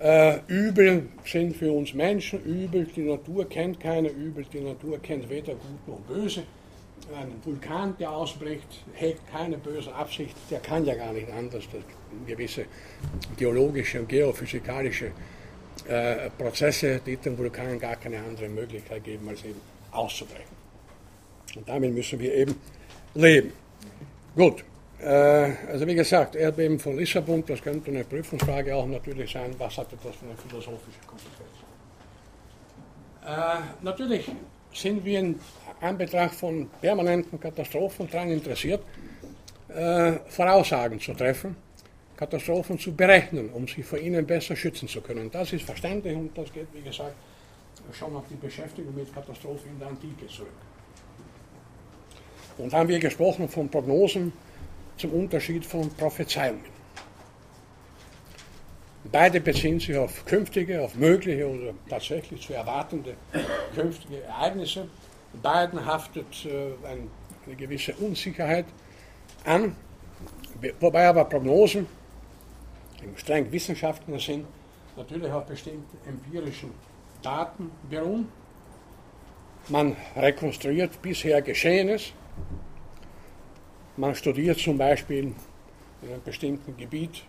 Äh, Übel sind für uns Menschen Übel, die Natur kennt keine Übel, die Natur kennt weder gut noch böse ein Vulkan, der ausbricht, hegt keine böse Absicht, der kann ja gar nicht anders. Das gewisse geologische und geophysikalische äh, Prozesse, die dem Vulkan gar keine andere Möglichkeit geben, als eben auszubrechen. Und damit müssen wir eben leben. Gut, äh, also wie gesagt, Erdbeben von Lissabon, das könnte eine Prüfungsfrage auch natürlich sein, was hatte das für eine philosophische Konsequenz? Äh, natürlich sind wir in Anbetracht von permanenten Katastrophen daran interessiert, äh, Voraussagen zu treffen, Katastrophen zu berechnen, um sich vor ihnen besser schützen zu können. Das ist verständlich und das geht, wie gesagt, schon auf die Beschäftigung mit Katastrophen in der Antike zurück. Und haben wir gesprochen von Prognosen zum Unterschied von Prophezeiungen. Beide beziehen sich auf künftige, auf mögliche oder tatsächlich zu erwartende künftige Ereignisse. Beiden haftet äh, eine gewisse Unsicherheit an, wobei aber Prognosen im streng wissenschaftlichen Sinn natürlich auf bestimmten empirischen Daten beruhen. Man rekonstruiert bisher Geschehenes. Man studiert zum Beispiel in einem bestimmten Gebiet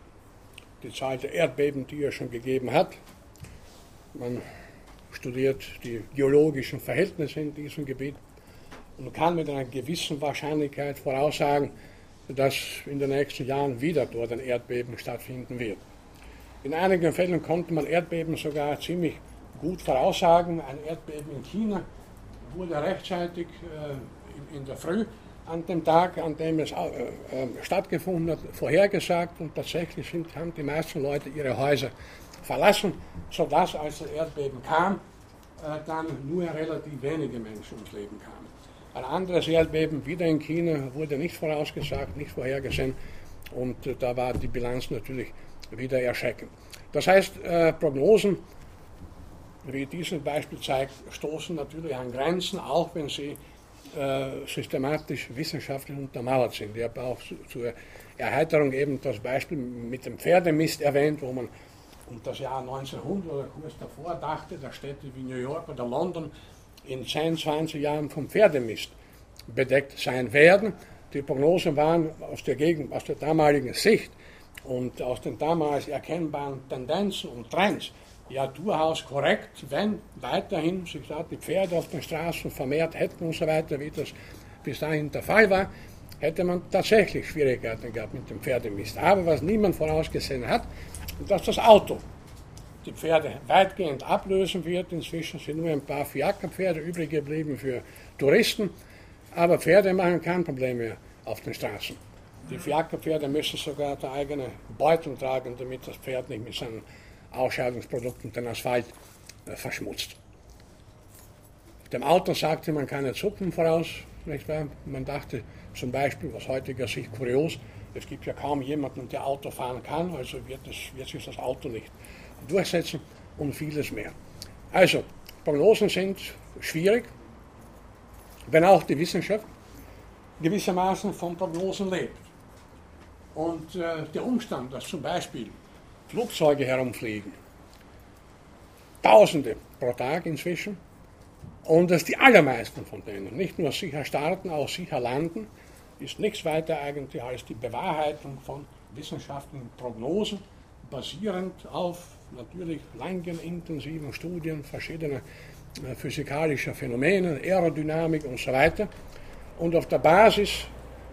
die Zahl der Erdbeben, die es schon gegeben hat. Man studiert die geologischen Verhältnisse in diesem Gebiet und kann mit einer gewissen Wahrscheinlichkeit voraussagen, dass in den nächsten Jahren wieder dort ein Erdbeben stattfinden wird. In einigen Fällen konnte man Erdbeben sogar ziemlich gut voraussagen. Ein Erdbeben in China wurde rechtzeitig äh, in der Früh an dem Tag, an dem es äh, äh, stattgefunden hat, vorhergesagt und tatsächlich sind, haben die meisten Leute ihre Häuser verlassen, sodass als das Erdbeben kam, äh, dann nur relativ wenige Menschen ums Leben kamen. Ein anderes Erdbeben, wieder in China, wurde nicht vorausgesagt, nicht vorhergesehen und äh, da war die Bilanz natürlich wieder erschreckend. Das heißt, Prognosen, wie dieses Beispiel zeigt, stoßen natürlich an Grenzen, auch wenn sie äh, systematisch wissenschaftlich untermauert sind. Ich habe auch zur Erheiterung eben das Beispiel mit dem Pferdemist erwähnt, wo man um das Jahr 1900 oder kurz davor dachte, dass Städte wie New York oder London in 10, 20 Jahren vom Pferdemist bedeckt sein werden. Die Prognosen waren aus der, Gegend, aus der damaligen Sicht und aus den damals erkennbaren Tendenzen und Trends ja durchaus korrekt, wenn weiterhin sich da die Pferde auf den Straßen vermehrt hätten und so weiter, wie das bis dahin der Fall war, hätte man tatsächlich Schwierigkeiten gehabt mit dem Pferdemist. Aber was niemand vorausgesehen hat, dass das Auto die Pferde weitgehend ablösen wird. Inzwischen sind nur ein paar Fiakerpferde übrig geblieben für Touristen, aber Pferde machen kein Problem mehr auf den Straßen. Die Fiakerpferde müssen sogar der eigene Beutel tragen, damit das Pferd nicht mit seinen Ausscheidungsprodukten den Asphalt äh, verschmutzt. Dem Auto sagte man keine Zucken voraus, nicht wahr? Man dachte zum Beispiel, aus heutiger Sicht kurios, es gibt ja kaum jemanden, der Auto fahren kann, also wird, es, wird sich das Auto nicht durchsetzen und vieles mehr. Also, Prognosen sind schwierig, wenn auch die Wissenschaft gewissermaßen von Prognosen lebt. Und äh, der Umstand, dass zum Beispiel Flugzeuge herumfliegen. Tausende pro Tag inzwischen. Und dass die allermeisten von denen nicht nur sicher starten, auch sicher landen, ist nichts weiter eigentlich als die Bewahrheitung von wissenschaftlichen Prognosen, basierend auf natürlich langen, intensiven Studien verschiedener äh, physikalischer Phänomene, Aerodynamik und so weiter. Und auf der Basis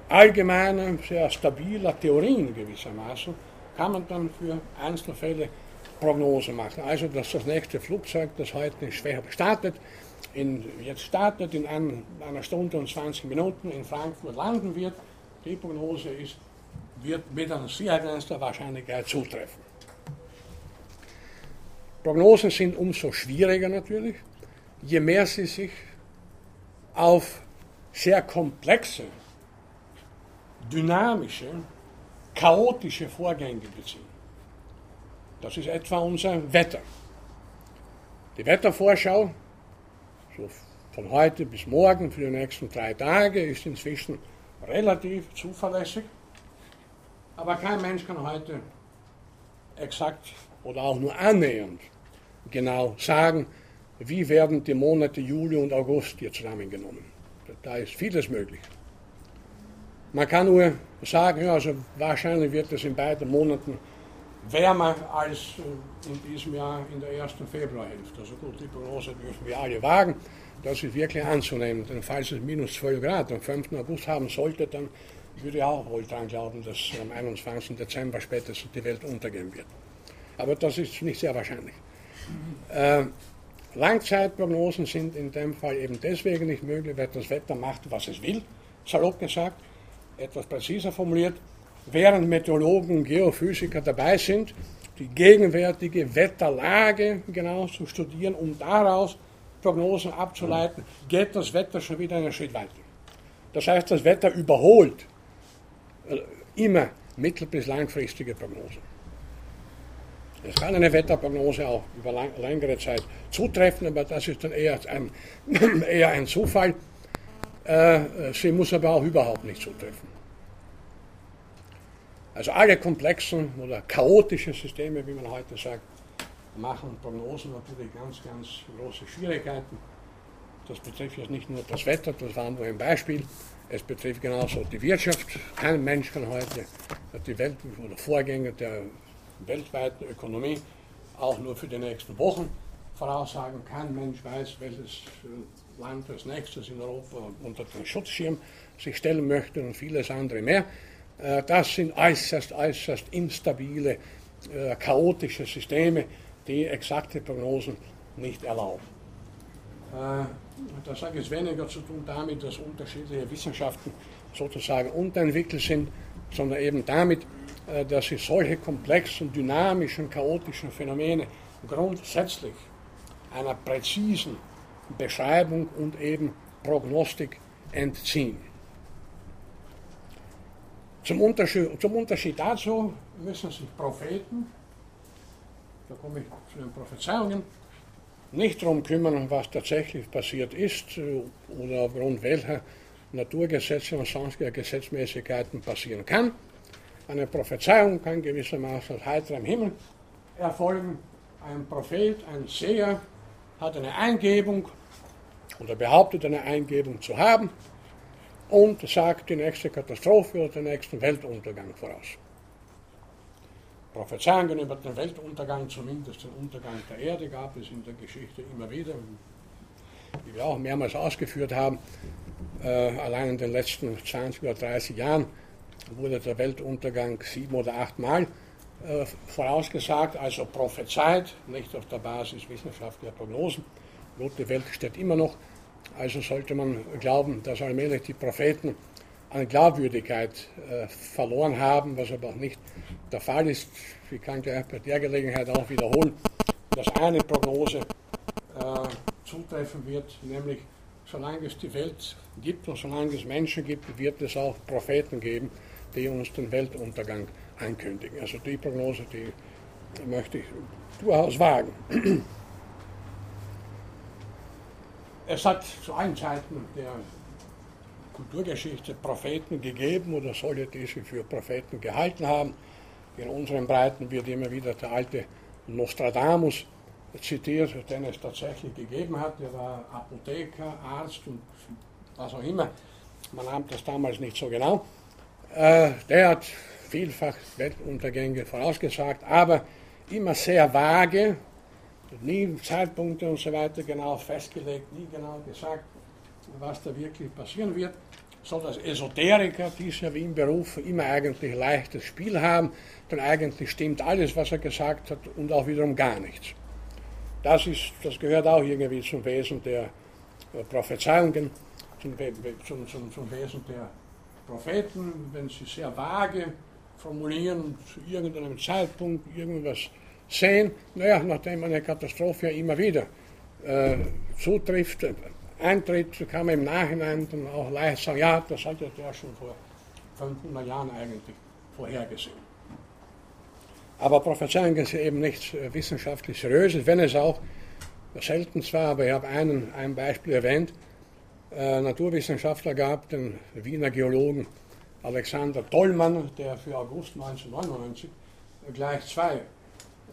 allgemeiner, sehr stabiler Theorien gewissermaßen kann man dann für Einzelfälle Prognosen machen. Also, dass das nächste Flugzeug, das heute startet, in, jetzt startet, in ein, einer Stunde und 20 Minuten in Frankfurt landen wird, die Prognose ist, wird mit einer sehr grenzter Wahrscheinlichkeit zutreffen. Prognosen sind umso schwieriger natürlich, je mehr sie sich auf sehr komplexe, dynamische chaotische Vorgänge beziehen. Das ist etwa unser Wetter. Die Wettervorschau, so von heute bis morgen für die nächsten drei Tage, ist inzwischen relativ zuverlässig. Aber kein Mensch kann heute exakt oder auch nur annähernd genau sagen, wie werden die Monate Juli und August hier zusammengenommen. Da ist vieles möglich. Man kann nur sagen, also wahrscheinlich wird es in beiden Monaten wärmer als äh, in diesem Jahr in der ersten Februarhälfte. Also gut, die Prognose dürfen wir alle wagen. Das ist wirklich anzunehmen, denn falls es minus 12 Grad am 5. August haben sollte, dann würde ich auch wohl daran glauben, dass am 21. Dezember spätestens die Welt untergehen wird. Aber das ist nicht sehr wahrscheinlich. Äh, Langzeitprognosen sind in dem Fall eben deswegen nicht möglich, weil das Wetter macht, was es will, salopp gesagt, etwas präziser formuliert, während Meteorologen und Geophysiker dabei sind, die gegenwärtige Wetterlage genau zu studieren, um daraus Prognosen abzuleiten, geht das Wetter schon wieder einen Schritt weiter. Das heißt, das Wetter überholt äh, immer mittel- bis langfristige Prognosen. Es kann eine Wetterprognose auch über lang, längere Zeit zutreffen, aber das ist dann eher ein, eher ein Zufall. Äh, sie muss aber auch überhaupt nicht zutreffen. Also alle komplexen oder chaotischen Systeme, wie man heute sagt, machen Prognosen natürlich ganz, ganz große Schwierigkeiten. Das betrifft jetzt nicht nur das Wetter, das war nur ein Beispiel. Es betrifft genauso die Wirtschaft. Kein Mensch kann heute die Welt oder Vorgänge der weltweiten Ökonomie auch nur für die nächsten Wochen voraussagen. Kein Mensch weiß, welches äh, Land als nächstes in Europa unter den Schutzschirm sich stellen möchte und vieles andere mehr. Äh, das sind äußerst, äußerst instabile, äh, chaotische Systeme, die exakte Prognosen nicht erlauben. Das hat jetzt weniger zu tun damit, dass unterschiedliche Wissenschaften sozusagen unterentwickelt sind, sondern eben damit, äh, dass sie solche komplexen, dynamischen, chaotischen Phänomene grundsätzlich einer präzisen Beschreibung und eben Prognostik entziehen. Zum Unterschied, zum Unterschied dazu müssen sich Propheten, da komme ich zu den Prophezeiungen, nicht darum kümmern, was tatsächlich passiert ist äh, oder aufgrund welcher Naturgesetze und sonstiger Gesetzmäßigkeiten passieren kann. Eine Prophezeiung kann gewissermaßen aus heiterem Himmel erfolgen. Ein Prophet, ein Seher hat eine Eingebung oder behauptet eine Eingebung zu haben und sagt die nächste Katastrophe oder den nächsten Weltuntergang voraus. Prophezeiungen über den Weltuntergang, zumindest den Untergang der Erde, gab es in der Geschichte immer wieder, wie wir auch mehrmals ausgeführt haben. Äh, allein in den letzten 20 oder 30 Jahren wurde der Weltuntergang sieben oder acht Mal vorausgesagt, also prophezeit, nicht auf der Basis wissenschaftlicher Prognosen. Gut, die Welt steht immer noch, also sollte man glauben, dass allmählich die Propheten an Glaubwürdigkeit äh, verloren haben, was aber nicht der Fall ist. Ich kann gleich bei der Gelegenheit auch wiederholen, dass eine Prognose äh, zutreffen wird, nämlich solange es die Welt gibt und solange es Menschen gibt, wird es auch Propheten geben, die uns den Weltuntergang ankündigen. Also die Prognose, die möchte ich durchaus wagen. Es hat zu allen Zeiten der Kulturgeschichte Propheten gegeben oder solche, die sich für Propheten gehalten haben. In unseren Breiten wird immer wieder der alte Nostradamus zitiert, den es tatsächlich gegeben hat. Er war Apotheker, Arzt und was auch immer. Man nahm das damals nicht so genau. Äh, der hat vielfach Weltuntergänge vorausgesagt, aber immer sehr vage, nie Zeitpunkte und so weiter genau festgelegt, nie genau gesagt, was da wirklich passieren wird, so dass Esoteriker, die es ja wie im Beruf immer eigentlich leichtes Spiel haben, denn eigentlich stimmt alles, was er gesagt hat und auch wiederum gar nichts. Das, ist, das gehört auch irgendwie zum Wesen der äh, Prophezeiungen, zum, zum, zum, zum Wesen der Propheten, wenn sie sehr vage formulieren und zu irgendeinem Zeitpunkt irgendwas sehen, naja, nachdem eine Katastrophe ja immer wieder äh, zutrifft, eintritt, kann man im Nachhinein dann auch leicht sagen, ja, das hat ja der schon vor 500 Jahren eigentlich vorhergesehen. Aber Prophezeiungen sind eben nichts äh, wissenschaftlich Seriöses, wenn es auch selten zwar, aber ich habe einen, ein Beispiel erwähnt, äh, Naturwissenschaftler gab, den Wiener Geologen Alexander Tollmann, der für August 1999 gleich zwei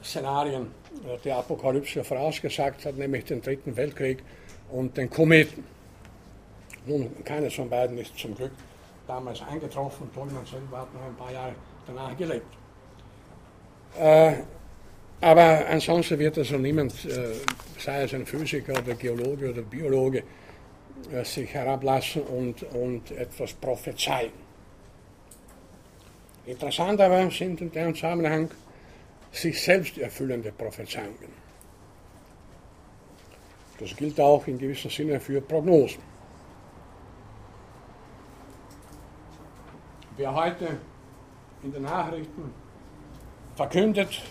Szenarien äh, der Apokalypse vorausgesagt hat, nämlich den Dritten Weltkrieg und den Kometen. Nun, keines von beiden ist zum Glück damals eingetroffen. Tollmann selber hat noch ein paar Jahre danach gelebt. Äh, aber ansonsten wird also niemand, äh, sei es ein Physiker oder Geologe oder Biologe, äh, sich herablassen und, und etwas prophezeien. Interessant aber sind in dem Zusammenhang sich selbst erfüllende Prophezeiungen. Das gilt auch in gewissem Sinne für Prognosen. Wer heute in den Nachrichten verkündet,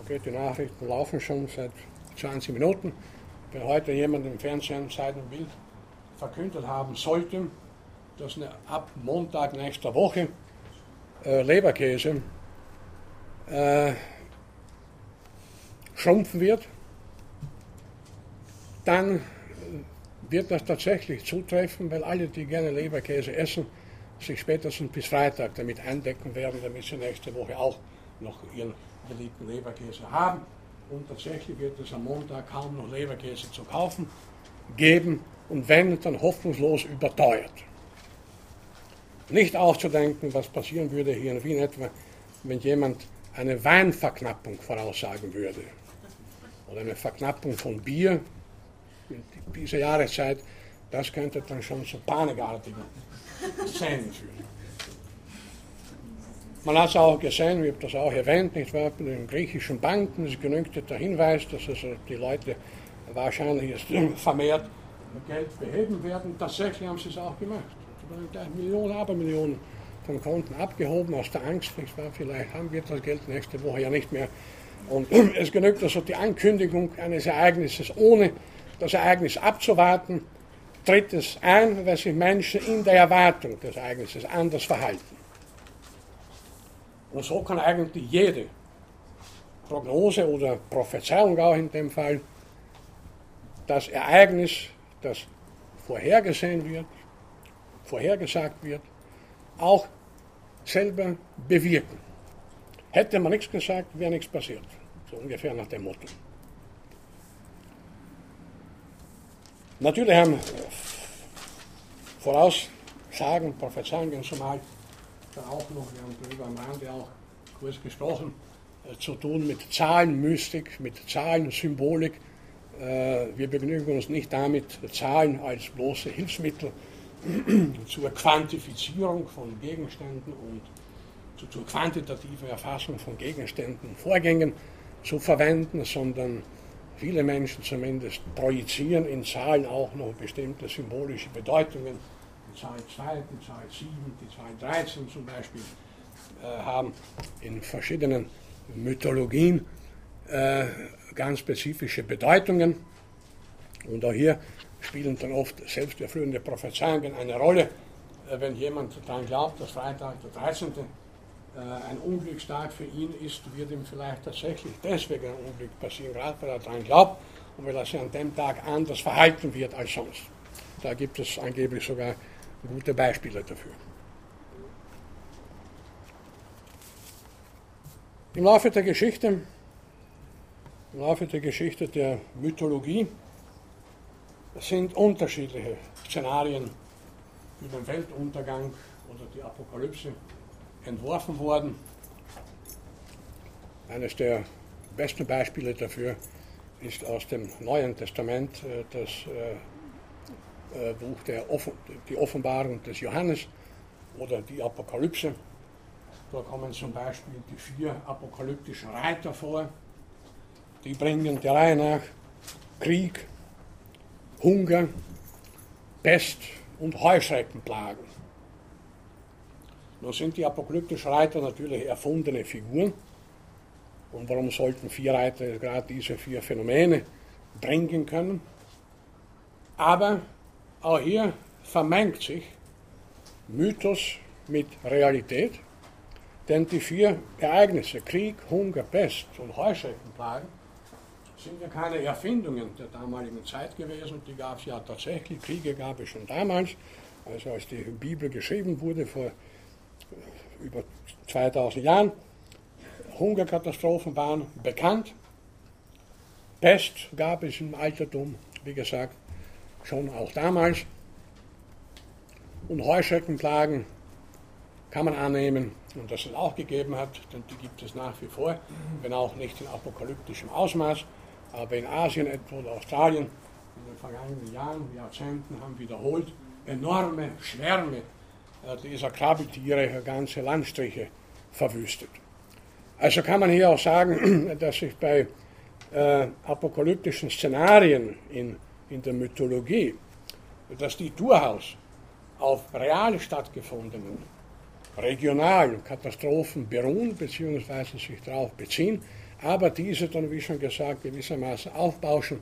okay, die Nachrichten laufen schon seit 20 Minuten, wenn heute jemand im Fernsehen sein will, verkündet haben sollte, dass ab Montag nächster Woche äh, Leberkäse äh, schrumpfen wird, dann wird das tatsächlich zutreffen, weil alle, die gerne Leberkäse essen, sich spätestens bis Freitag damit eindecken werden, damit sie nächste Woche auch noch ihren beliebten Leberkäse haben. Und tatsächlich wird es am Montag kaum noch Leberkäse zu kaufen geben und wenn, dann hoffnungslos überteuert. Nicht auszudenken, was passieren würde hier in Wien etwa, wenn jemand eine Weinverknappung voraussagen würde oder eine Verknappung von Bier in dieser Jahreszeit, das könnte dann schon zu panikartigen Szenen führen. Man hat es auch gesehen, ich habe das auch erwähnt, nicht wahr, bei den griechischen Banken, es genügte der Hinweis, dass also die Leute wahrscheinlich vermehrt Geld beheben werden. Tatsächlich haben sie es auch gemacht. Millionen, Abermillionen von Konten abgehoben aus der Angst, nicht wahr? vielleicht haben wir das Geld nächste Woche ja nicht mehr. Und es genügt also die Ankündigung eines Ereignisses, ohne das Ereignis abzuwarten, tritt es ein, weil sich Menschen in der Erwartung des Ereignisses anders verhalten. Und so kann eigentlich jede Prognose oder Prophezeiung auch in dem Fall das Ereignis, das vorhergesehen wird, vorhergesagt wird, auch selber bewirken. Hätte man nichts gesagt, wäre nichts passiert. So ungefähr nach dem Motto. Natürlich haben Voraussagen, Prophezeiungen zumal dann auch noch, wir haben darüber am Rande auch kurz gesprochen, äh, zu tun mit Zahlenmystik, mit Zahlensymbolik. Äh, wir begnügen uns nicht damit, Zahlen als bloße Hilfsmittel zur Quantifizierung von Gegenständen und zur quantitativen Erfassung von Gegenständen und Vorgängen zu verwenden, sondern viele Menschen zumindest projizieren in Zahlen auch noch bestimmte symbolische Bedeutungen. Die Zahl 2, die Zahl 7, die Zahl 13 zum Beispiel äh, haben in verschiedenen Mythologien äh, ganz spezifische Bedeutungen. Und auch hier spielen dann oft selbsterfüllende Prophezeiungen eine Rolle. Äh, wenn jemand daran glaubt, dass Freitag der 13. Äh, ein Unglückstag für ihn ist, wird ihm vielleicht tatsächlich deswegen ein Unglück passieren, gerade weil er daran glaubt und weil er sich an dem Tag anders verhalten wird als sonst. Da gibt es angeblich sogar gute Beispiele dafür. Im Laufe der Geschichte, im Laufe der Geschichte der Mythologie sind unterschiedliche Szenarien für den Weltuntergang oder die Apokalypse entworfen worden. Eines der besten Beispiele dafür ist aus dem Neuen Testament äh, das äh, äh, Buch der Offen die Offenbarung des Johannes oder die Apokalypse. Da kommen zum Beispiel die vier apokalyptischen Reiter vor. Die bringen der Reihe nach Krieg, Hunger, Pest und Heuschreckenplagen. Nun sind die apokalyptischen Reiter natürlich erfundene Figuren. Und warum sollten vier Reiter gerade diese vier Phänomene bringen können? Aber auch hier vermengt sich Mythos mit Realität, denn die vier Ereignisse, Krieg, Hunger, Pest und Heuschreckenplagen, sind ja keine Erfindungen der damaligen Zeit gewesen, die gab es ja tatsächlich, Kriege gab es schon damals, also als die Bibel geschrieben wurde vor über 2000 Jahren. Hungerkatastrophen waren bekannt. Pest gab es im Altertum, wie gesagt, schon auch damals. Und Heuschreckenplagen kann man annehmen, und dass es auch gegeben hat, denn die gibt es nach wie vor, wenn auch nicht in apokalyptischem Ausmaß, aber in Asien etwa oder Australien in den vergangenen Jahren, Jahrzehnten haben wiederholt enorme Schwärme äh, dieser Krabbeltiere ganze Landstriche verwüstet. Also kann man hier auch sagen, dass sich bei äh, apokalyptischen Szenarien in, in der Mythologie, dass die durchaus auf real stattgefundenen regionalen Katastrophen beruhen bzw. sich darauf beziehen, aber diese dann, wie schon gesagt, gewissermaßen aufbauschen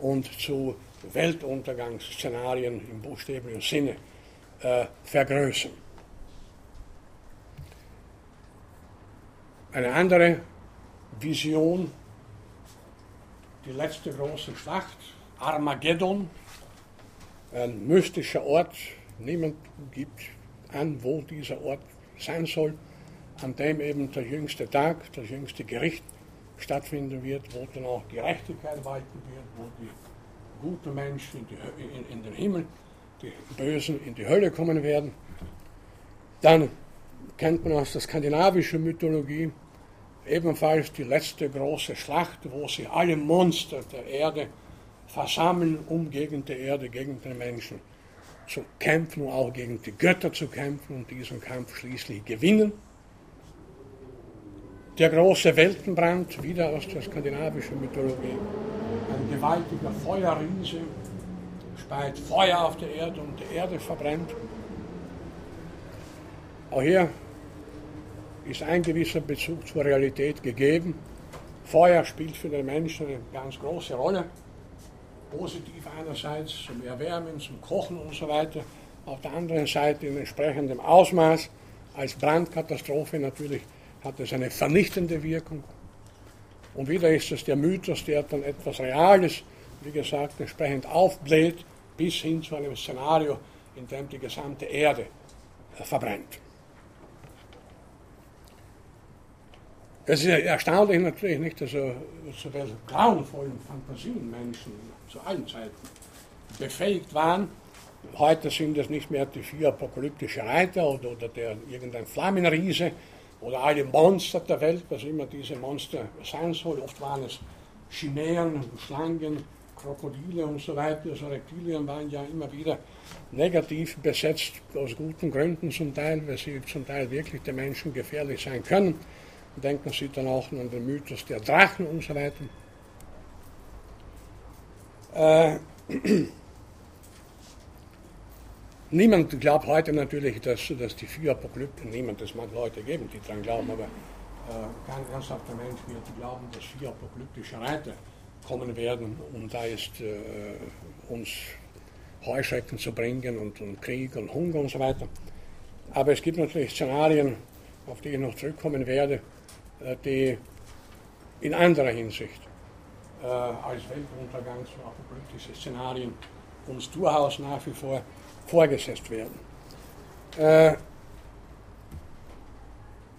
und zu Weltuntergangsszenarien im buchstäblichen Sinne äh, vergrößern. Eine andere Vision, die letzte große Schlacht, Armageddon, ein mystischer Ort, niemand gibt an, wo dieser Ort sein soll, an dem eben der jüngste Tag, das jüngste Gericht stattfinden wird, wo dann auch Gerechtigkeit walten wird, wo die guten Menschen in, die, in, in den Himmel, die Bösen in die Hölle kommen werden. Dann kennt man aus der skandinavischen Mythologie ebenfalls die letzte große Schlacht, wo sich alle Monster der Erde versammeln, um gegen die Erde, gegen den Menschen zu kämpfen und auch gegen die Götter zu kämpfen und diesen Kampf schließlich gewinnen. Der große Weltenbrand, wieder aus der skandinavischen Mythologie. Ein gewaltiger Feuerriese speit Feuer auf der Erde und die Erde verbrennt. Auch hier ist ein gewisser Bezug zur Realität gegeben. Feuer spielt für den Menschen eine ganz große Rolle. Positiv einerseits zum Erwärmen, zum Kochen und so weiter. Auf der anderen Seite in entsprechendem Ausmaß als Brandkatastrophe natürlich hat es eine vernichtende Wirkung. Und wieder ist es der Mythos, der dann etwas Reales, wie gesagt, entsprechend aufbläht, bis hin zu einem Szenario, in dem die gesamte Erde verbrennt. Es ist erstaunlich natürlich nicht, dass so, so welche grauenvollen Fantasien Menschen zu allen Zeiten befähigt waren. Heute sind es nicht mehr die vier apokalyptischen Reiter oder, oder der, irgendein Flammenriese oder alle Monster der Welt, was immer diese Monster sein soll. Oft waren es Chimären, Schlangen, Krokodile und so weiter. Also Reptilien waren ja immer wieder negativ besetzt, aus guten Gründen zum Teil, weil sie zum Teil wirklich den Menschen gefährlich sein können. Denken Sie dann auch an den Mythos der Drachen und so weiter. Äh, niemand glaubt heute natürlich, dass, dass die vier Apokalypten, niemand, es mag Leute geben, die daran glauben, aber äh, kein ernsthafter Mensch wird glauben, dass vier apokalyptische Reiter kommen werden, um da jetzt äh, uns Heuschrecken zu bringen und, und Krieg und Hunger und so weiter. Aber es gibt natürlich Szenarien, auf die ich noch zurückkommen werde, äh, die in anderer Hinsicht äh, als Weltuntergangs- und apokalyptische Szenarien uns durchaus nach wie vor vorgesetzt werden. Äh,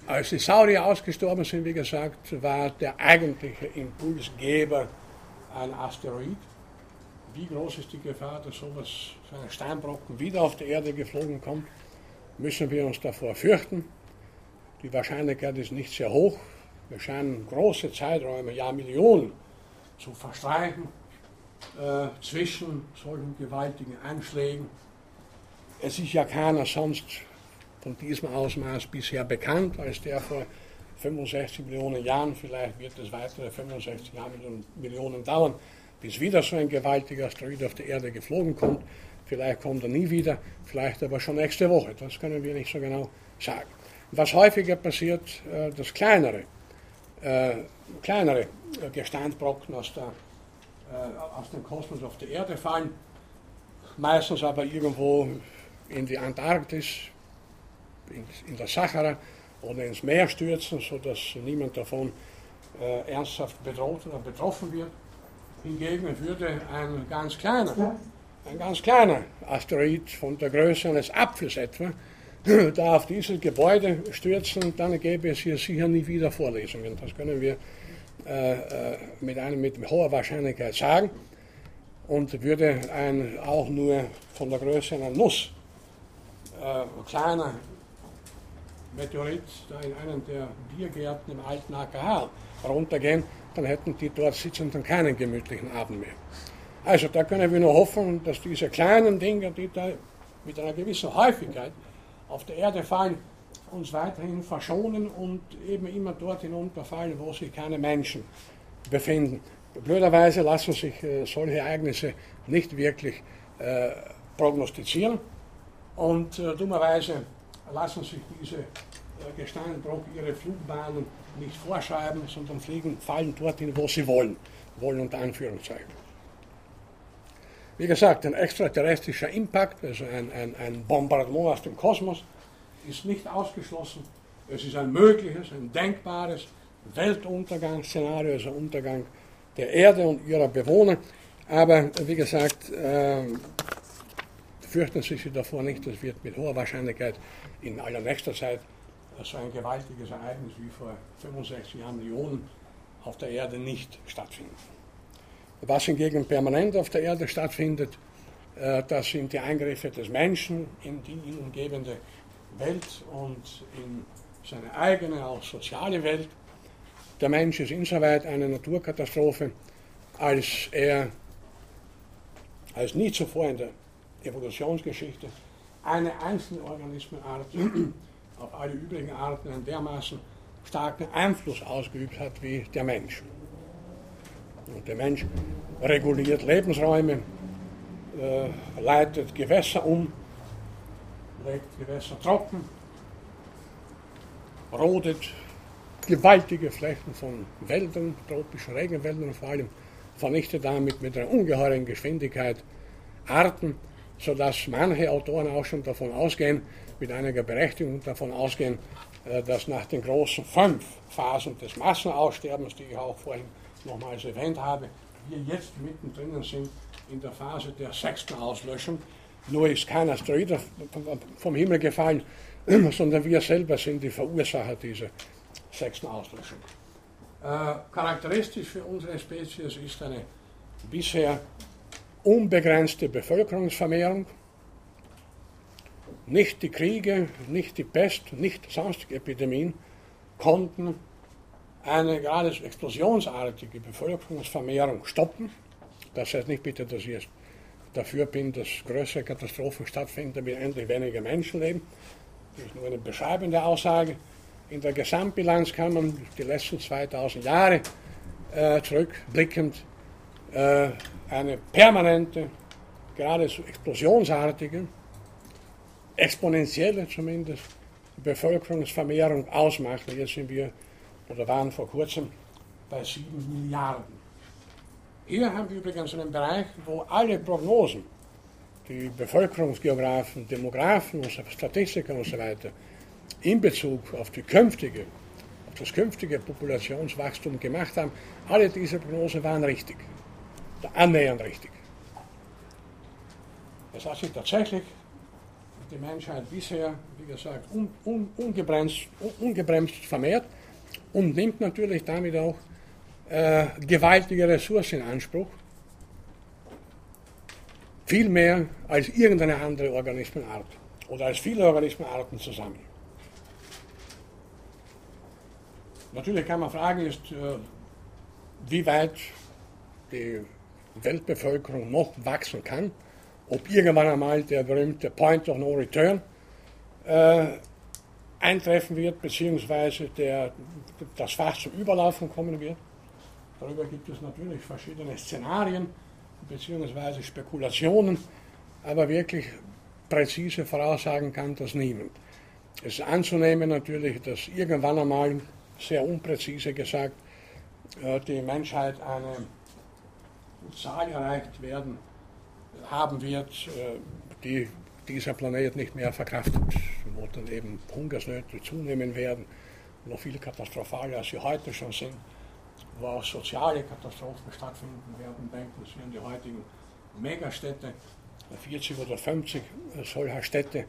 als die Saurier ausgestorben sind, wie gesagt, war der eigentliche Impulsgeber ein Asteroid. Wie groß ist die Gefahr, dass sowas, so ein Steinbrocken wieder auf die Erde geflogen kommt? Müssen wir uns davor fürchten? Die Wahrscheinlichkeit ist nicht sehr hoch. Wir scheinen große Zeiträume, ja Millionen, zu verstreichen äh, zwischen solchen gewaltigen Einschlägen. Es ist ja keiner sonst von diesem Ausmaß bisher bekannt als der vor 65 Millionen Jahren. Vielleicht wird es weitere 65 Millionen dauern, bis wieder so ein gewaltiger Asteroid auf die Erde geflogen kommt. Vielleicht kommt er nie wieder, vielleicht aber schon nächste Woche. Das können wir nicht so genau sagen. Was häufiger passiert, äh, das kleinere äh, kleinere Gesteinsbrocken aus, der, äh, aus dem Kosmos auf die Erde fallen, meistens aber irgendwo in die Antarktis, in, in der Sahara oder ins Meer stürzen, sodass niemand davon äh, ernsthaft bedroht oder betroffen wird. Hingegen würde ein ganz kleiner, ein ganz kleiner Asteroid von der Größe eines Apfels etwa da auf dieses Gebäude stürzen, dann gäbe es hier sicher nie wieder Vorlesungen. Das können wir äh, äh, mit, einem, mit hoher Wahrscheinlichkeit sagen. Und würde ein auch nur von der Größe einer Nuss äh, kleiner Meteorit da in einen der Biergärten im alten AKH runtergehen, dann hätten die dort Sitzenden keinen gemütlichen Abend mehr. Also da können wir nur hoffen, dass diese kleinen Dinge, die da mit einer gewissen Häufigkeit auf der Erde fallen, uns weiterhin verschonen und eben immer dort hinunterfallen, wo sich keine Menschen befinden. Blöderweise lassen sich äh, solche Ereignisse nicht wirklich äh, prognostizieren und äh, dummerweise lassen sich diese äh, Gesteinbrocken ihre Flugbahnen nicht vorschreiben, sondern fliegen, fallen dorthin, wo sie wollen. Wollen unter Anführungszeichen. Wie gesagt, ein extraterrestrischer Impact, also ein, ein, ein Bombardement aus dem Kosmos, ist nicht ausgeschlossen. Es ist ein mögliches, ein denkbares Weltuntergangsszenario, also Untergang der Erde und ihrer Bewohner. Aber wie gesagt, äh, fürchten Sie sich davor nicht, das wird mit hoher Wahrscheinlichkeit in allernächster Zeit so ein gewaltiges Ereignis wie vor 65 Jahren Millionen auf der Erde nicht stattfinden. Was hingegen permanent auf der Erde stattfindet, äh, das sind die Eingriffe des Menschen in die ihn umgebende Welt und in seine eigene, auch soziale Welt. Der Mensch ist insoweit eine Naturkatastrophe, als er als nie zuvor in der Evolutionsgeschichte eine einzelne Organismenart auf alle übrigen Arten einen dermaßen starken Einfluss ausgeübt hat wie der Mensch. Und der Mensch reguliert Lebensräume, äh, leitet Gewässer um, legt Gewässer trocken, rodet gewaltige Flächen von Wäldern, tropischen Regenwäldern vor allem, vernichtet damit mit einer ungeheuren Geschwindigkeit Arten, sodass manche Autoren auch schon davon ausgehen, mit einiger Berechtigung davon ausgehen, äh, dass nach den großen fünf Phasen des Massenaussterbens, die ich auch vorhin nochmals erwähnt habe, wir jetzt mittendrin sind in der Phase der sechsten Auslöschung. Nur ist kein Asteroid vom Himmel gefallen, sondern wir selber sind die Verursacher dieser sechsten Auslöschung. Äh, charakteristisch für unsere Spezies ist eine bisher unbegrenzte Bevölkerungsvermehrung. Nicht die Kriege, nicht die Pest, nicht sonstige Epidemien konnten eine geradezu explosionsartige Bevölkerungsvermehrung stoppen. Das heißt nicht bitte, dass ich jetzt dafür bin, dass größere Katastrophen stattfinden, damit endlich weniger Menschen leben. Das ist nur eine beschreibende Aussage. In der Gesamtbilanz kann man die letzten 2000 Jahre äh, zurückblickend äh, eine permanente, geradezu explosionsartige, exponentielle zumindest, Bevölkerungsvermehrung ausmachen. Jetzt sind wir oder waren vor kurzem bei 7 Milliarden. Hier haben wir übrigens einen Bereich, wo alle Prognosen, die Bevölkerungsgeografen, Demografen Statistiker und so weiter, in Bezug auf die künftige, auf das künftige Populationswachstum gemacht haben, alle diese Prognosen waren richtig, annähernd richtig. Das hat sich tatsächlich die Menschheit bisher, wie gesagt, un, un, ungebremst, un, ungebremst vermehrt und nimmt natürlich damit auch äh, gewaltige Ressourcen in Anspruch. Viel mehr als irgendeine andere Organismenart oder als viele Organismenarten zusammen. Natürlich kann man fragen, ist, äh, wie weit die Weltbevölkerung noch wachsen kann, ob irgendwann einmal der berühmte Point of No Return äh, eintreffen wird, beziehungsweise der, das Fass zum Überlaufen kommen wird. Darüber gibt es natürlich verschiedene Szenarien beziehungsweise Spekulationen, aber wirklich präzise voraussagen kann das niemand. Es ist anzunehmen natürlich, dass irgendwann einmal, sehr unpräzise gesagt, äh, die Menschheit eine Zahl erreicht werden, haben wird, äh, die dieser Planet nicht mehr verkraftet, wo dann eben Hungersnöte zunehmen werden, noch viel katastrophaler als sie heute schon sind, wo auch soziale Katastrophen stattfinden werden. Denken Sie an die heutigen Megastädte, 40 oder 50 solcher Städte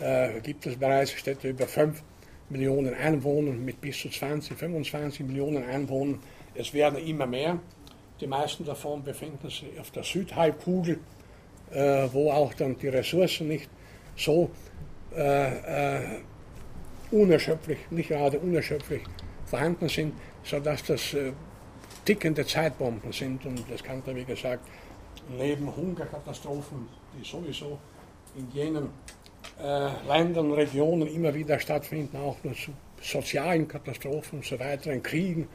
äh, gibt es bereits, Städte über 5 Millionen Einwohner mit bis zu 20, 25 Millionen Einwohnern. Es werden immer mehr. Die meisten davon befinden sich auf der Südhalbkugel äh, wo auch dann die Ressourcen nicht so äh, äh, unerschöpflich, nicht gerade unerschöpflich vorhanden sind, sodass das äh, tickende Zeitbomben sind. Und das kann da, wie gesagt, neben Hungerkatastrophen, die sowieso in jenen äh, Ländern, Regionen immer wieder stattfinden, auch nur zu sozialen Katastrophen und so weiter, in Kriegen,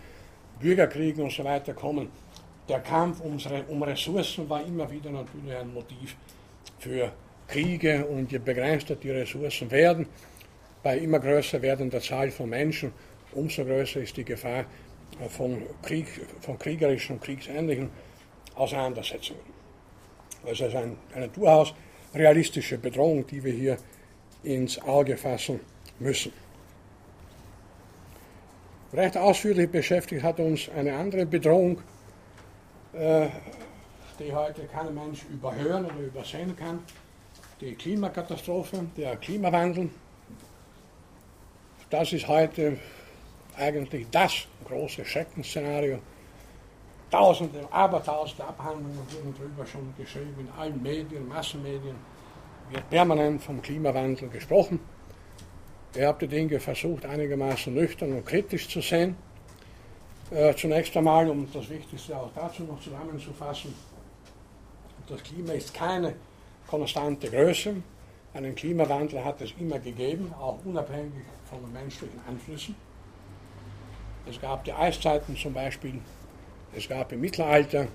Bürgerkriegen und so weiter kommen, der Kampf um Ressourcen war immer wieder natürlich ein Motiv für Kriege und je begrenzter die Ressourcen werden, bei immer größer werdender Zahl von Menschen, umso größer ist die Gefahr von, Krieg, von kriegerischen und kriegsähnlichen Auseinandersetzungen. Also es ist ein, eine durchaus realistische Bedrohung, die wir hier ins Auge fassen müssen. Recht ausführlich beschäftigt hat uns eine andere Bedrohung, äh, die heute kein Mensch überhören oder übersehen kann, die Klimakatastrophe, der Klimawandel. Das ist heute eigentlich das große Schreckensszenario. Tausende, abertausende Abhandlungen wurden darüber schon geschrieben in allen Medien, Massenmedien. Wird permanent vom Klimawandel gesprochen. Ich habe die Dinge versucht, einigermaßen nüchtern und kritisch zu sehen. Äh, zunächst einmal, um das Wichtigste auch dazu noch zusammenzufassen, das Klima ist keine konstante Größe. Einen Klimawandel hat es immer gegeben, auch unabhängig von den menschlichen Einflüssen. Es gab die Eiszeiten zum Beispiel, es gab im Mittelalter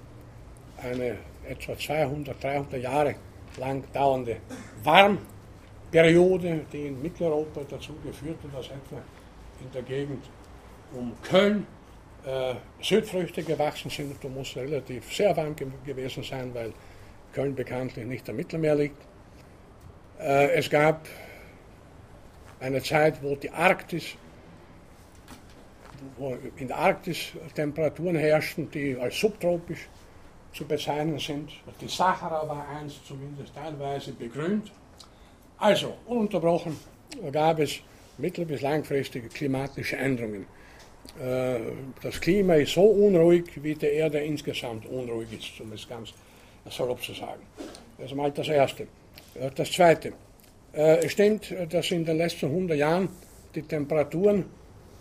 eine etwa 200, 300 Jahre lang dauernde Warmperiode, die in Mitteleuropa dazu geführte, dass etwa in der Gegend um Köln äh, Südfrüchte gewachsen sind. Da muss relativ sehr warm ge gewesen sein, weil Köln bekanntlich nicht am Mittelmeer liegt. Äh, es gab eine Zeit, wo die Arktis, wo in der Arktis Temperaturen herrschten, die als subtropisch zu bezeichnen sind. Die Sahara war einst zumindest teilweise begrünt. Also, ununterbrochen gab es mittel- bis langfristige klimatische Änderungen. Äh, das Klima ist so unruhig, wie die Erde insgesamt unruhig ist, um es ganz salopp zu sagen. Das ist mal das Erste. Äh, das Zweite. Äh, es stimmt, dass in den letzten 100 Jahren die Temperaturen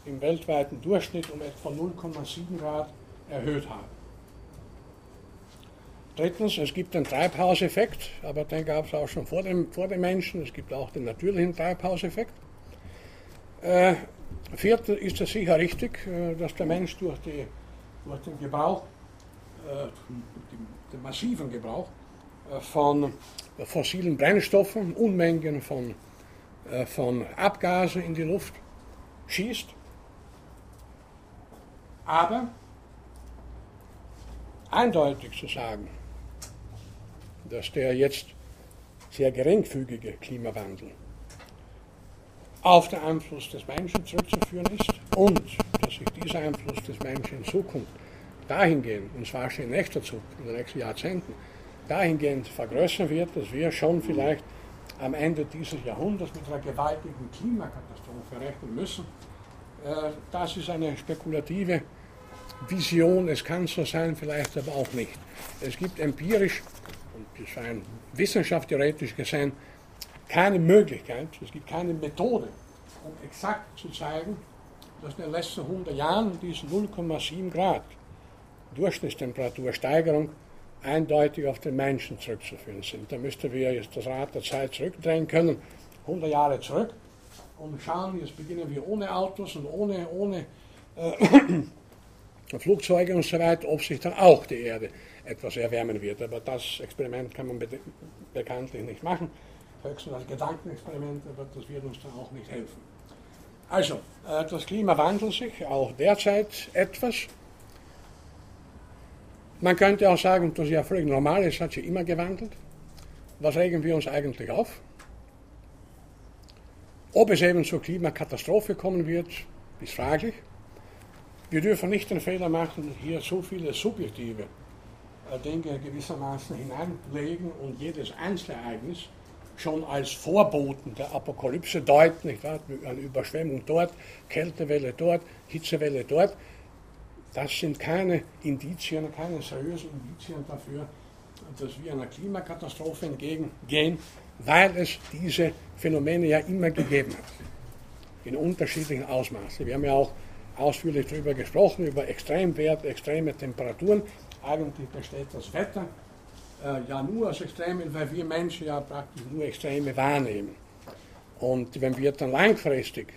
im weltweiten Durchschnitt um etwa 0,7 Grad erhöht haben. Drittens, es gibt einen Treibhauseffekt, aber den gab es auch schon vor dem, vor dem Menschen. Es gibt auch den natürlichen Treibhauseffekt. Viertens ist es sicher richtig, äh, dass der Mensch durch, die, durch den Gebrauch, äh, den massiven Gebrauch äh, von fossilen Brennstoffen, Unmengen von, von Abgasen in die Luft schießt. Aber eindeutig zu sagen, dass der jetzt sehr geringfügige Klimawandel auf den Einfluss des Menschen zurückzuführen ist und dass sich dieser Einfluss des Menschen in Zukunft dahingehend, und zwar schon in nächster Zukunft, in den nächsten Jahrzehnten, dahingehend vergrößern wird, dass wir schon vielleicht am Ende dieses Jahrhunderts mit einer gewaltigen Klimakatastrophe rechnen müssen. Äh, das ist eine spekulative Vision, es kann so sein, vielleicht aber auch nicht. Es gibt empirisch, und das ist ein wissenschaftstheoretisch gesehen, keine Möglichkeit, es gibt keine Methode, um exakt zu zeigen, dass in den letzten 100 Jahren diese 0,7 Grad Durchschnittstemperatursteigerung eindeutig auf den Menschen zurückzuführen sind. Da müssten wir jetzt das Rad der Zeit zurückdrehen können, 100 Jahre zurück und schauen, jetzt beginnen wir ohne Autos und ohne, ohne äh, Flugzeuge und so weiter, ob sich dann auch die Erde etwas erwärmen wird. Aber das Experiment kann man bekanntlich nicht machen höchstens als Gedankenexperiment, aber das wird uns dann auch nicht helfen. Also, äh, das Klima wandelt sich auch derzeit etwas. Man könnte auch sagen, das ist ja völlig normal, es hat sich immer gewandelt. Was regen wir uns eigentlich auf? Ob es eben zur Klimakatastrophe kommen wird, ist fraglich. Wir dürfen nicht den Fehler machen, hier so viele subjektive äh, Dinge gewissermaßen hineinlegen und jedes Einzelereignis schon als Vorboten der Apokalypse deuten, nicht wahr? eine Überschwemmung dort, Kältewelle dort, Hitzewelle dort. Das sind keine Indizien, keine seriösen Indizien dafür, dass wir einer Klimakatastrophe entgegengehen, weil es diese Phänomene ja immer gegeben hat, in unterschiedlichen Ausmaßen. Wir haben ja auch ausführlich darüber gesprochen, über Extremwerte, extreme Temperaturen. Eigentlich besteht das Wetter ja nur als Extreme, weil wir Menschen ja praktisch nur Extreme wahrnehmen. Und wenn wir dann langfristig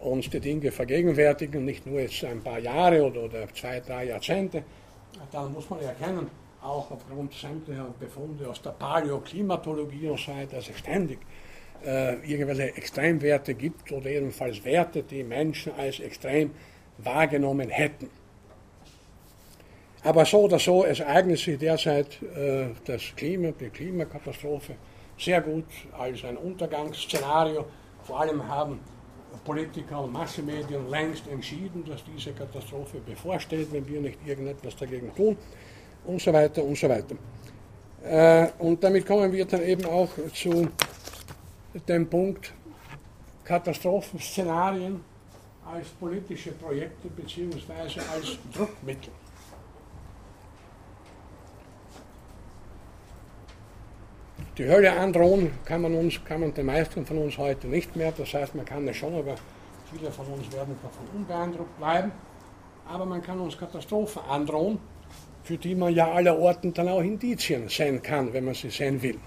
uns die Dinge vergegenwärtigen, nicht nur jetzt ein paar Jahre oder, oder zwei, drei Jahrzehnte, dann muss man erkennen, auch aufgrund sämtlicher Befunde aus der Paläoklimatologie und so weiter, dass es ständig äh, irgendwelche Extremwerte gibt oder jedenfalls Werte, die Menschen als extrem wahrgenommen hätten. Aber so oder so, es eignet sich derzeit äh, das Klima, die Klimakatastrophe sehr gut als ein Untergangsszenario. Vor allem haben Politiker und Massenmedien längst entschieden, dass diese Katastrophe bevorsteht, wenn wir nicht irgendetwas dagegen tun und so weiter und so weiter. Äh, und damit kommen wir dann eben auch zu dem Punkt Katastrophenszenarien als politische Projekte bzw. als Druckmittel. Die Hölle androhen kann man, uns, kann man den meisten von uns heute nicht mehr. Das heißt, man kann es schon, aber viele von uns werden davon unbeeindruckt bleiben. Aber man kann uns Katastrophen androhen, für die man ja aller Orten dann auch Indizien sehen kann, wenn man sie sehen will.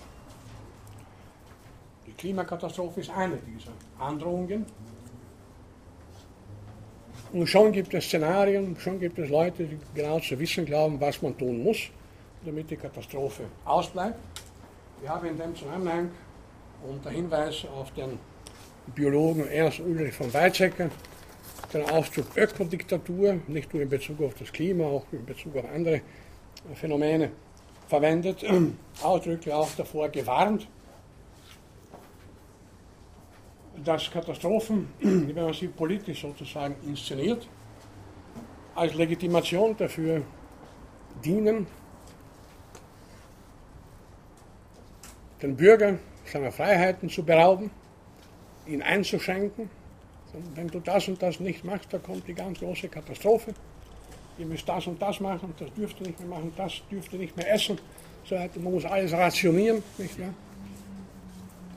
Die Klimakatastrophe ist eine dieser Androhungen. Und schon gibt es Szenarien, schon gibt es Leute, die genau zu wissen glauben, was man tun muss, damit die Katastrophe ausbleibt. Wir haben in dem Zusammenhang unter Hinweis auf den Biologen Ernst Ulrich von Weizsäcker den Ausdruck Ökodiktatur, nicht nur in Bezug auf das Klima, auch in Bezug auf andere Phänomene verwendet, ausdrücklich auch davor gewarnt, dass Katastrophen, wenn man sie politisch sozusagen inszeniert, als Legitimation dafür dienen, den Bürger seiner Freiheiten zu berauben, ihn einzuschränken. Wenn du das und das nicht machst, da kommt die ganz große Katastrophe. Ihr müsst das und das machen, das dürft ihr nicht mehr machen, das dürft ihr nicht mehr essen. So, man muss alles rationieren. Nicht wahr?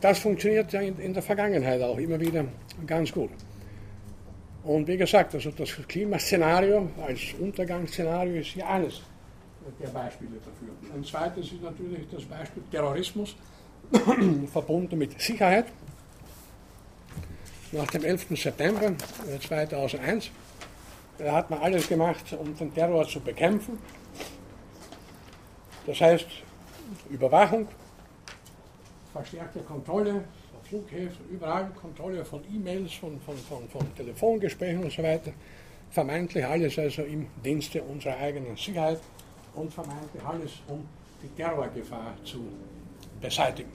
Das funktioniert ja in, der Vergangenheit auch immer wieder ganz gut. Und wie gesagt, also das Klimaszenario als Untergangsszenario ist hier eines der Beispiele dafür. Ein zweites ist natürlich das Beispiel Terrorismus. verbunden mit Sicherheit. Nach dem 11. September 2001 äh, hat man alles gemacht, um den Terror zu bekämpfen. Das heißt, Überwachung, verstärkte Kontrolle Flughäfen, überall Kontrolle von E-Mails, von, von, von, von Telefongesprächen und so weiter. Vermeintlich alles also im Dienste unserer eigenen Sicherheit und vermeintlich alles, um die Terrorgefahr zu beseitigen.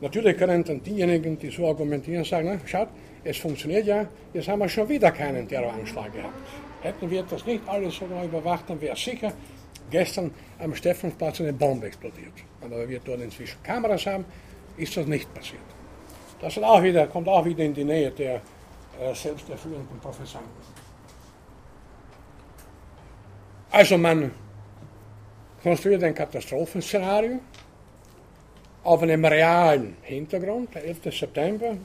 Natürlich können dann diejenigen, die so argumentieren, sagen, na, schaut, es funktioniert ja, jetzt haben wir schon wieder keinen Terroranschlag gehabt. Hätten wir das nicht alles so überwacht, dann wäre sicher gestern am Stephansplatz eine Bombe explodiert. Aber weil wir dort inzwischen Kameras haben, ist das nicht passiert. Das auch wieder, kommt auch wieder in die Nähe der äh, selbsterfüllenden Prophezeiung. Also man konstruiert ein Katastrophenszenario, auf einem realen Hintergrund. Der 11. September,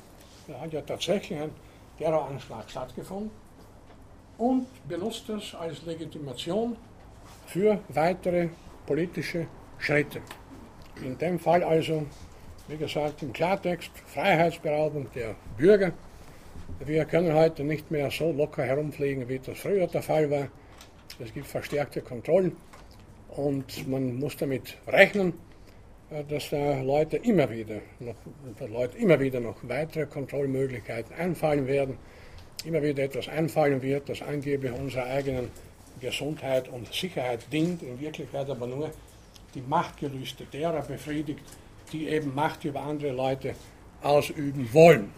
da hat ja tatsächlich ein Terroranschlag stattgefunden und benutzt das als Legitimation für weitere politische Schritte. In dem Fall also, wie gesagt, im Klartext Freiheitsberaubung der Bürger. Wir können heute nicht mehr so locker herumfliegen, wie das früher der Fall war. Es gibt verstärkte Kontrollen und man muss damit rechnen, äh, dass da Leute immer wieder noch, Leute immer wieder noch weitere Kontrollmöglichkeiten einfallen werden, immer wieder etwas einfallen wird, das angeblich unserer eigenen Gesundheit und Sicherheit dient, in Wirklichkeit aber nur die Machtgelüste derer befriedigt, die eben Macht über andere Leute ausüben wollen.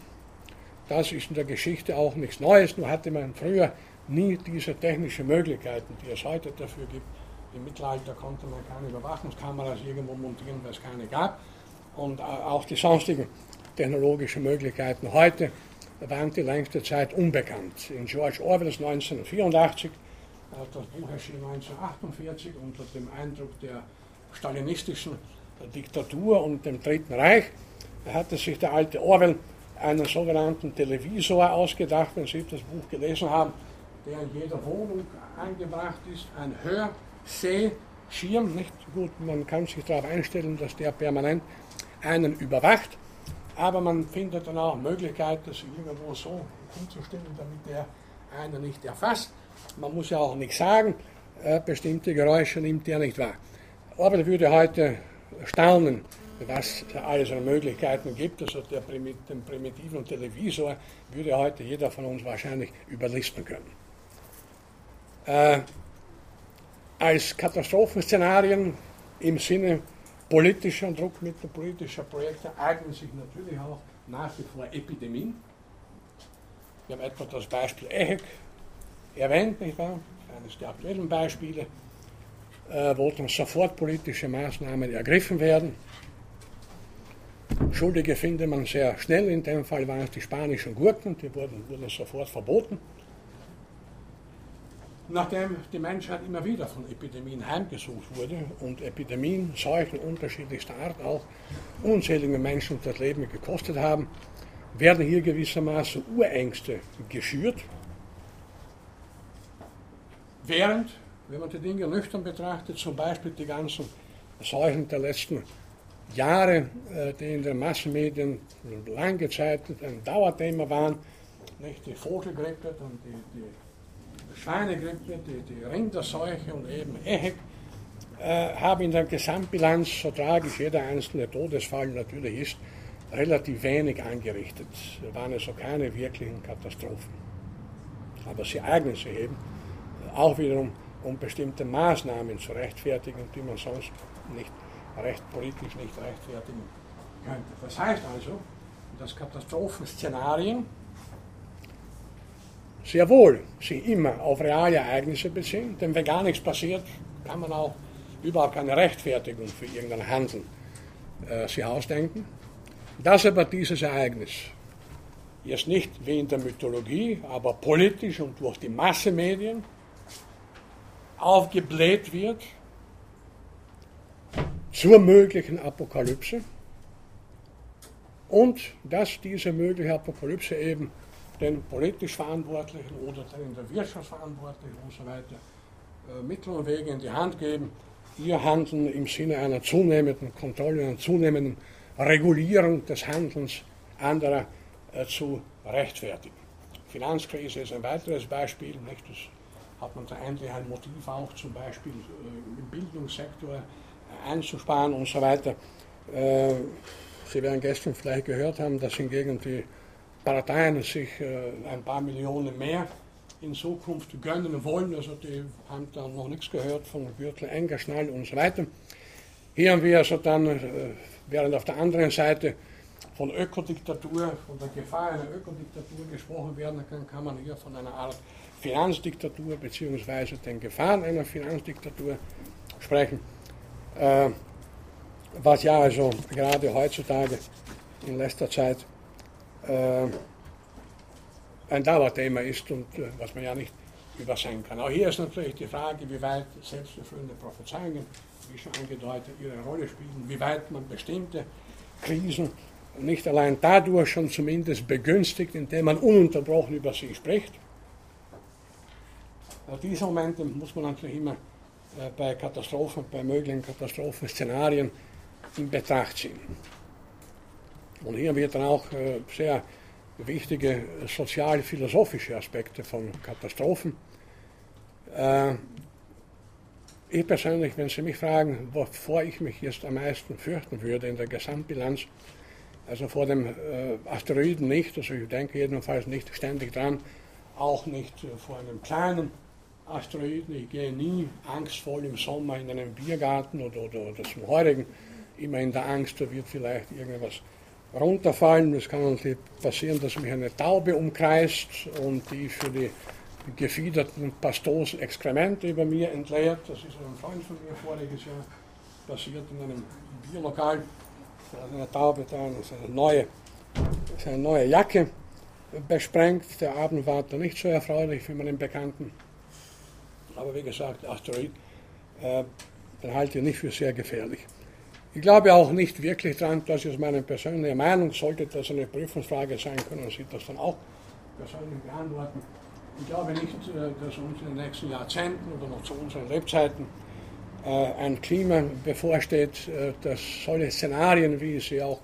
Das ist in der Geschichte auch nichts Neues, nur hatte man früher nie diese technischen Möglichkeiten, die es heute dafür gibt, im Mittelalter konnte man keine Überwachungskameras irgendwo montieren, weil es keine gab. Und auch die sonstigen technologischen Möglichkeiten heute waren die längste Zeit unbekannt. In George Orwells 1984, das Buch erschien 1948 unter dem Eindruck der stalinistischen Diktatur und dem Dritten Reich, hatte sich der alte Orwell einen sogenannten Televisor ausgedacht, wenn Sie das Buch gelesen haben, der in jeder Wohnung eingebracht ist, ein Hör- Seeschirm, nicht gut, man kann sich darauf einstellen, dass der permanent einen überwacht, aber man findet dann auch Möglichkeiten, das irgendwo so umzustellen, damit der einen nicht erfasst. Man muss ja auch nichts sagen, äh, bestimmte Geräusche nimmt er nicht wahr. Aber er würde heute staunen, was es alles an Möglichkeiten gibt. Also der Primit den primitiven Televisor würde heute jeder von uns wahrscheinlich überlisten können. Äh, als Katastrophenszenarien im Sinne politischer Druckmittel, politischer Projekte eignen sich natürlich auch nach wie vor Epidemien. Wir haben etwa das Beispiel EHEC erwähnt, nicht wahr? Eines der aktuellen Beispiele, äh, wo dann sofort politische Maßnahmen ergriffen werden. Schuldige findet man sehr schnell, in dem Fall waren es die spanischen Gurken, die wurden, wurden sofort verboten. Nachdem die Menschheit immer wieder von Epidemien heimgesucht wurde und Epidemien, Seuchen unterschiedlichster Art auch unzählige Menschen das Leben gekostet haben, werden hier gewissermaßen Urängste geschürt, während, wenn man die Dinge nüchtern betrachtet, zum Beispiel die ganzen Seuchen der letzten Jahre, äh, die in den Massenmedien lange Zeit ein Dauerthema waren, nicht die Vogelgrippe und die, die Schweinegrippe, die, die Rinderseuche und eben EHEC, äh, haben in der Gesamtbilanz, so tragisch jeder einzelne Todesfall natürlich ist, relativ wenig angerichtet. Es waren also keine wirklichen Katastrophen. Aber sie eignen sich eben auch wiederum, um bestimmte Maßnahmen zu rechtfertigen, die man sonst nicht recht politisch nicht rechtfertigen könnte. Das heißt also, dass Katastrophenszenarien sehr wohl sich immer auf reale Ereignisse beziehen, denn wenn gar nichts passiert, kann man auch überhaupt keine Rechtfertigung für irgendein Handeln äh, sich ausdenken. Dass aber dieses Ereignis jetzt nicht wie in der Mythologie, aber politisch und durch die Massemedien aufgebläht wird, zur möglichen Apokalypse und dass diese mögliche Apokalypse eben den politisch Verantwortlichen oder den in der Wirtschaft Verantwortlichen und so weiter äh, Mittel und Wege in die Hand geben, ihr Handeln im Sinne einer zunehmenden Kontrolle, einer zunehmenden Regulierung des Handelns anderer äh, zu rechtfertigen. Finanzkrise ist ein weiteres Beispiel. Nicht? Das hat man da endlich ein Motiv auch zum Beispiel äh, im Bildungssektor einzusparen und so weiter. Sie werden gestern vielleicht gehört haben, dass hingegen die Parteien sich äh, ein paar Millionen mehr in Zukunft gönnen wollen. Also die haben da noch nichts gehört von Gürtel Engerschnall und so weiter. Hier haben wir also dann, äh, während auf der anderen Seite von Ökodiktatur, von der Gefahr einer Ökodiktatur gesprochen werden kann, kann man hier von einer Art Finanzdiktatur bzw. den Gefahren einer Finanzdiktatur sprechen. Äh, was ja also gerade heutzutage in letzter Zeit ein Dauerthema ist und äh, was man ja nicht übersehen kann. Auch hier ist natürlich die Frage, wie weit selbsterfüllende Prophezeiungen, wie schon angedeutet, ihre Rolle spielen, wie weit man bestimmte Krisen nicht allein dadurch schon zumindest begünstigt, indem man ununterbrochen über sie spricht. Diese Momente muss man natürlich immer äh, bei Katastrophen, bei möglichen Katastrophenszenarien in Betracht ziehen. Und hier wird dann auch äh, sehr wichtige sozial-philosophische Aspekte von Katastrophen. Äh, ich persönlich, wenn Sie mich fragen, wovor ich mich jetzt am meisten fürchten würde in der Gesamtbilanz, also vor dem Asteroiden nicht, also ich denke jedenfalls nicht ständig dran, auch nicht vor einem kleinen Asteroiden. Ich gehe nie angstvoll im Sommer in einen Biergarten oder, oder, oder zum heurigen, immer in der Angst, da wird vielleicht irgendwas runterfallen. Es kann natürlich passieren, dass mich eine Taube umkreist und die für die gefiederten pastosen Exkremente über mir entleert. Das ist ein Freund von mir voriges Jahr passiert in einem Bierlokal. Da hat eine Taube da seine neue, seine neue Jacke besprengt. Der Abend war da nicht so erfreulich für meinen Bekannten. Aber wie gesagt, Asteroid, äh, den halte ich nicht für sehr gefährlich. Ich glaube auch nicht wirklich daran, das ist meine persönliche Meinung, sollte das eine Prüfungsfrage sein, können Sie das dann auch persönlich beantworten. Ich glaube nicht, äh, dass uns in den nächsten Jahrzehnten oder noch zu unseren Lebzeiten äh, ein Klima bevorsteht, äh, das solche Szenarien, wie ich sie auch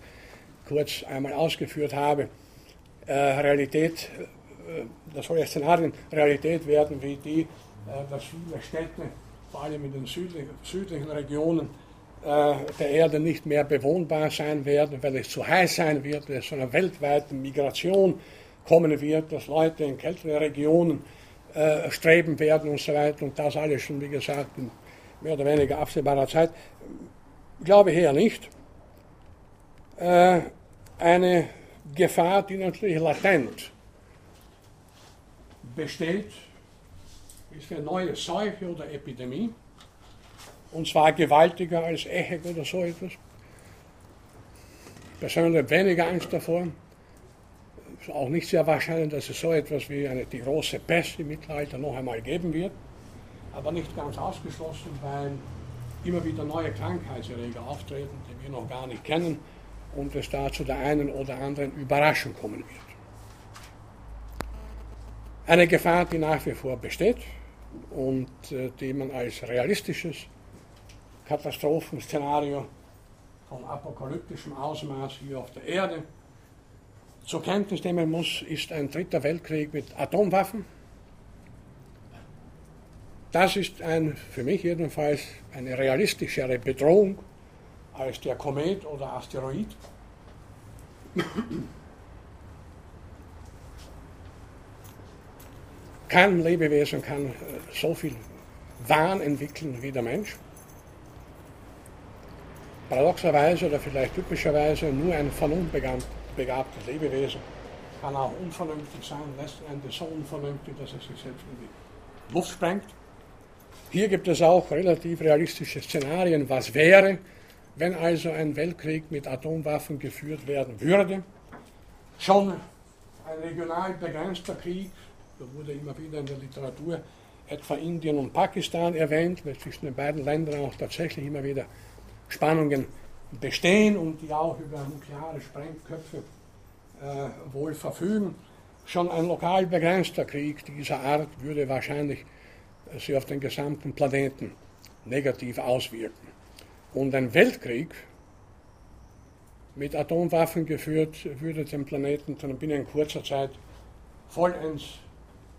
kurz einmal ausgeführt habe, Realität, dass solche Szenarien Realität werden wie die, dass viele Städte, vor allem in den südlichen, Regionen der Erde, nicht mehr bewohnbar sein werden, weil es zu heiß sein wird, weil es zu einer weltweiten Migration kommen wird, dass Leute in kälteren Regionen äh, streben werden und so weiter. Und das alles schon, wie gesagt, in mehr oder weniger absehbarer Zeit. Ich glaube eher nicht. Äh, eine Gefahr, die natürlich latent besteht, ist eine neue Seuche oder Epidemie, und zwar gewaltiger als EHEC oder so etwas. Ich persönlich habe weniger Angst davor. Es ist auch nicht sehr wahrscheinlich, dass es so etwas wie eine, die große Pest im Mittelalter noch einmal geben wird, aber nicht ganz ausgeschlossen, weil immer wieder neue Krankheitserreger auftreten, die wir noch gar nicht kennen und es da zu der einen oder anderen Überraschung kommen wird. Eine Gefahr, die nach wie vor besteht und äh, die man als realistisches Katastrophenszenario von apokalyptischem Ausmaß hier auf der Erde zur Kenntnis nehmen muss, ist ein dritter Weltkrieg mit Atomwaffen. Das ist ein, für mich jedenfalls eine realistischere Bedrohung als der Komet oder Asteroid. Kein Lebewesen kann äh, so viel Wahn entwickeln wie der Mensch. Paradoxerweise oder vielleicht typischerweise nur ein vernunftbegabtes Lebewesen kann auch unvernünftig sein, letzten Endes so unvernünftig, dass es sich selbst in die Luft sprengt. Hier gibt es auch relativ realistische Szenarien, was wäre, wenn also ein Weltkrieg mit Atomwaffen geführt werden würde. Schon ein regional begrenzter Krieg, da wurde immer wieder in der Literatur etwa Indien und Pakistan erwähnt, weil zwischen den beiden Ländern auch tatsächlich immer wieder Spannungen bestehen und die auch über nukleare Sprengköpfe äh, wohl verfügen. Schon ein lokal begrenzter Krieg dieser Art würde wahrscheinlich äh, sich auf den gesamten Planeten negativ auswirken. Und ein Weltkrieg mit Atomwaffen geführt würde den Planeten dann binnen kurzer Zeit vollends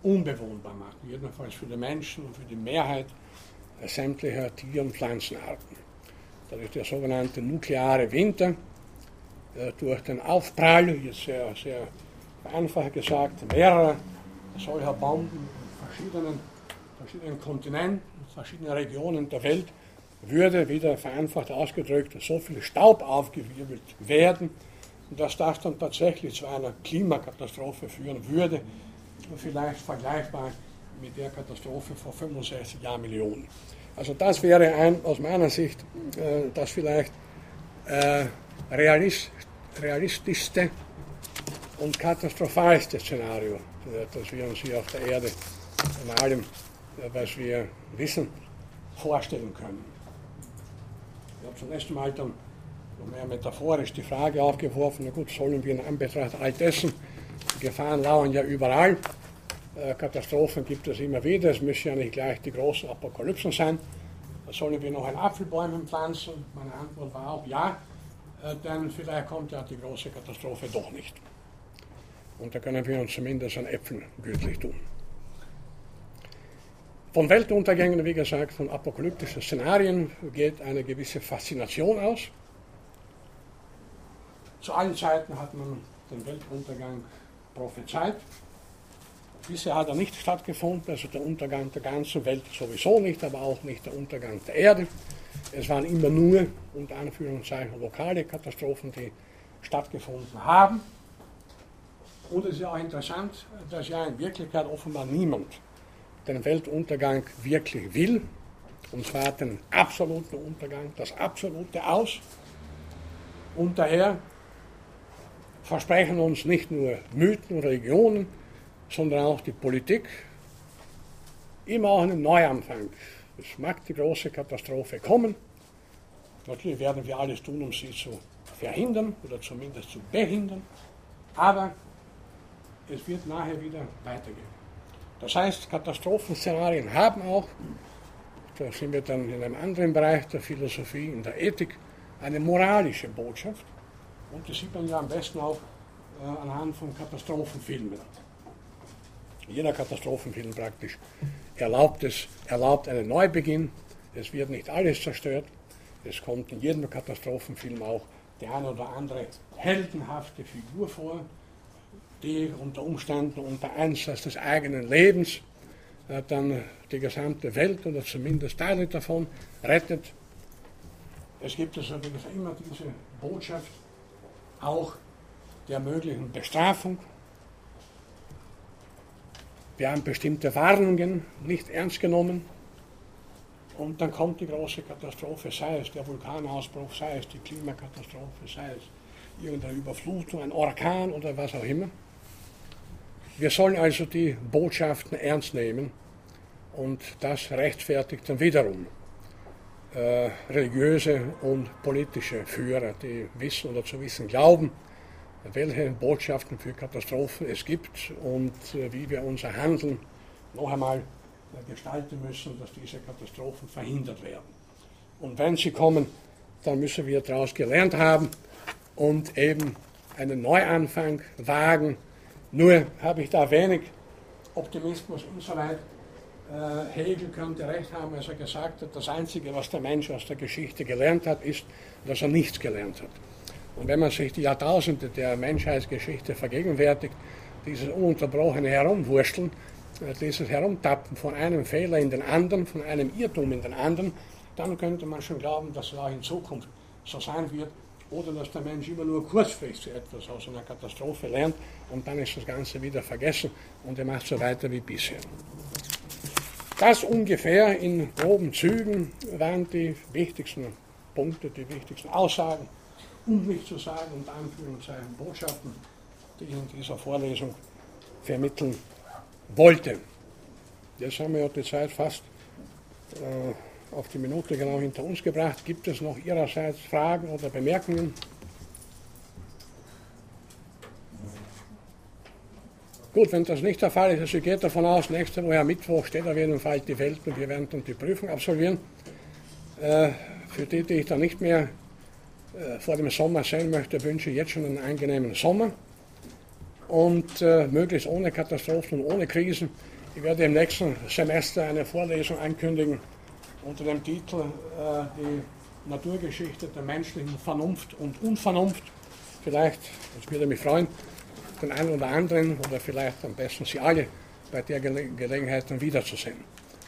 unbewohnbar machen, jedenfalls für die Menschen und für die Mehrheit sämtlicher Tier- und Pflanzenarten. Das ist der sogenannte nukleare Winter. Durch den Aufprall, jetzt sehr, sehr vereinfacht gesagt, mehrerer solcher Bomben in verschiedenen, verschiedenen Kontinenten, verschiedenen Regionen der Welt, würde, wieder vereinfacht ausgedrückt, so viel Staub aufgewirbelt werden, dass das dann tatsächlich zu einer Klimakatastrophe führen würde, vielleicht vergleichbar mit der Katastrophe vor 65 Jahrmillionen. Also das wäre ein, aus meiner Sicht äh, das vielleicht äh, realist, realistischste und katastrophalste Szenario, das wir uns hier auf der Erde in allem, äh, was wir wissen, vorstellen können. Ich habe zunächst einmal dann mehr metaphorisch die Frage aufgeworfen, na gut, sollen wir in Anbetracht all dessen, die Gefahren lauern ja überall, Katastrophen gibt es immer wieder. Es müssen ja nicht gleich die großen Apokalypsen sein. Sollen wir noch ein Apfelbäume pflanzen? Meine Antwort war auch ja, äh, denn vielleicht kommt ja die große Katastrophe doch nicht. Und da können wir uns zumindest an Äpfeln gütlich tun. Von Weltuntergängen, wie gesagt, von apokalyptischen Szenarien geht eine gewisse Faszination aus. Zu allen Zeiten hat man den Weltuntergang prophezeit. Bisher hat er nicht stattgefunden, also der Untergang der ganzen Welt sowieso nicht, aber auch nicht der Untergang der Erde. Es waren immer nur, unter Anführungszeichen, lokale Katastrophen, die stattgefunden haben. Und es ist auch interessant, dass ja in Wirklichkeit offenbar niemand den Weltuntergang wirklich will, und zwar den absoluten Untergang, das absolute Aus. Und daher versprechen uns nicht nur Mythen und Religionen, sondern auch die Politik immer auch einen Neuanfang. Es mag die große Katastrophe kommen. Natürlich werden wir alles tun, um sie zu verhindern oder zumindest zu behindern. Aber es wird nachher wieder weitergehen. Das heißt, Katastrophenszenarien haben auch, da sind wir dann in einem anderen Bereich der Philosophie, in der Ethik, eine moralische Botschaft. Und das sieht man ja am besten auch äh, anhand von Katastrophenfilmen jeder Katastrophenfilm praktisch erlaubt es, erlaubt einen Neubeginn. Es wird nicht alles zerstört. Es kommt in jedem Katastrophenfilm auch die eine oder andere heldenhafte Figur vor, die unter Umständen unter Einsatz des eigenen Lebens äh, dann die gesamte Welt oder zumindest Teile davon rettet. Es gibt also immer diese Botschaft auch der möglichen Bestrafung. Wir haben bestimmte Warnungen nicht ernst genommen. Und dann kommt die große Katastrophe, sei es der Vulkanausbruch, sei es die Klimakatastrophe, sei es irgendeine Überflutung, ein Orkan oder was auch immer. Wir sollen also die Botschaften ernst nehmen und das rechtfertigt dann wiederum äh, religiöse und politische Führer, die wissen oder zu wissen glauben, welche Botschaften für Katastrophen es gibt und äh, wie wir unser Handeln noch einmal äh, gestalten müssen, dass diese Katastrophen verhindert werden. Und wenn sie kommen, dann müssen wir daraus gelernt haben und eben einen Neuanfang wagen. Nur habe ich da wenig Optimismus insoweit äh, Hegel könnte recht haben, als er gesagt hat, das Einzige, was der Mensch aus der Geschichte gelernt hat, ist, dass er nichts gelernt hat. Und wenn man sich die Jahrtausende der Menschheitsgeschichte vergegenwärtigt, dieses ununterbrochene Herumwurschteln, äh, dieses Herumtappen von einem Fehler in den anderen, von einem Irrtum in den anderen, dann könnte man schon glauben, dass es auch in Zukunft so sein wird, oder dass der Mensch immer nur kurzfristig etwas aus einer Katastrophe lernt und dann ist das Ganze wieder vergessen und er macht so weiter wie bisher. Das ungefähr in groben Zügen waren die wichtigsten Punkte, die wichtigsten Aussagen, um nicht zu sagen, und Anführungszeichen Botschaften, die ich in dieser Vorlesung vermitteln wollte. Jetzt haben wir ja die Zeit fast äh, auf die Minute genau hinter uns gebracht. Gibt es noch Ihrerseits Fragen oder Bemerkungen? Gut, wenn das nicht der Fall ist, also gehe davon aus, nächste Woche Mittwoch steht auf jeden Fall die Welt und wir werden dann die Prüfung absolvieren. Äh, für die, die ich dann nicht mehr äh, vor dem Sommer sehen möchte, wünsche ich jetzt schon einen angenehmen Sommer und äh, möglichst ohne Katastrophen und ohne Krisen. Ich werde im nächsten Semester eine Vorlesung ankündigen unter dem Titel äh, Die Naturgeschichte der menschlichen Vernunft und Unvernunft. Vielleicht, das würde mich freuen, den einen oder anderen oder vielleicht am besten Sie alle bei der Gele Gelegenheit dann wiederzusehen.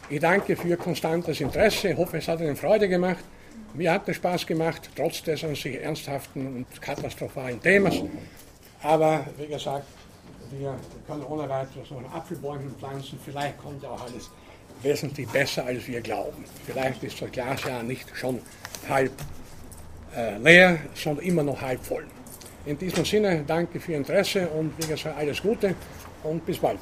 Ich danke für Ihr konstantes Interesse, ich hoffe, es hat Ihnen Freude gemacht. Mir hat es Spaß gemacht, trotz des an sich ernsthaften und katastrophalen Themas. Aber wie gesagt, wir können ohne weiteres noch Apfelbäume pflanzen. Vielleicht kommt ja auch alles wesentlich besser, als wir glauben. Vielleicht ist das Glas ja nicht schon halb äh, leer, sondern immer noch halb voll. In diesem Sinne danke für Ihr Interesse und wie gesagt alles Gute und bis bald.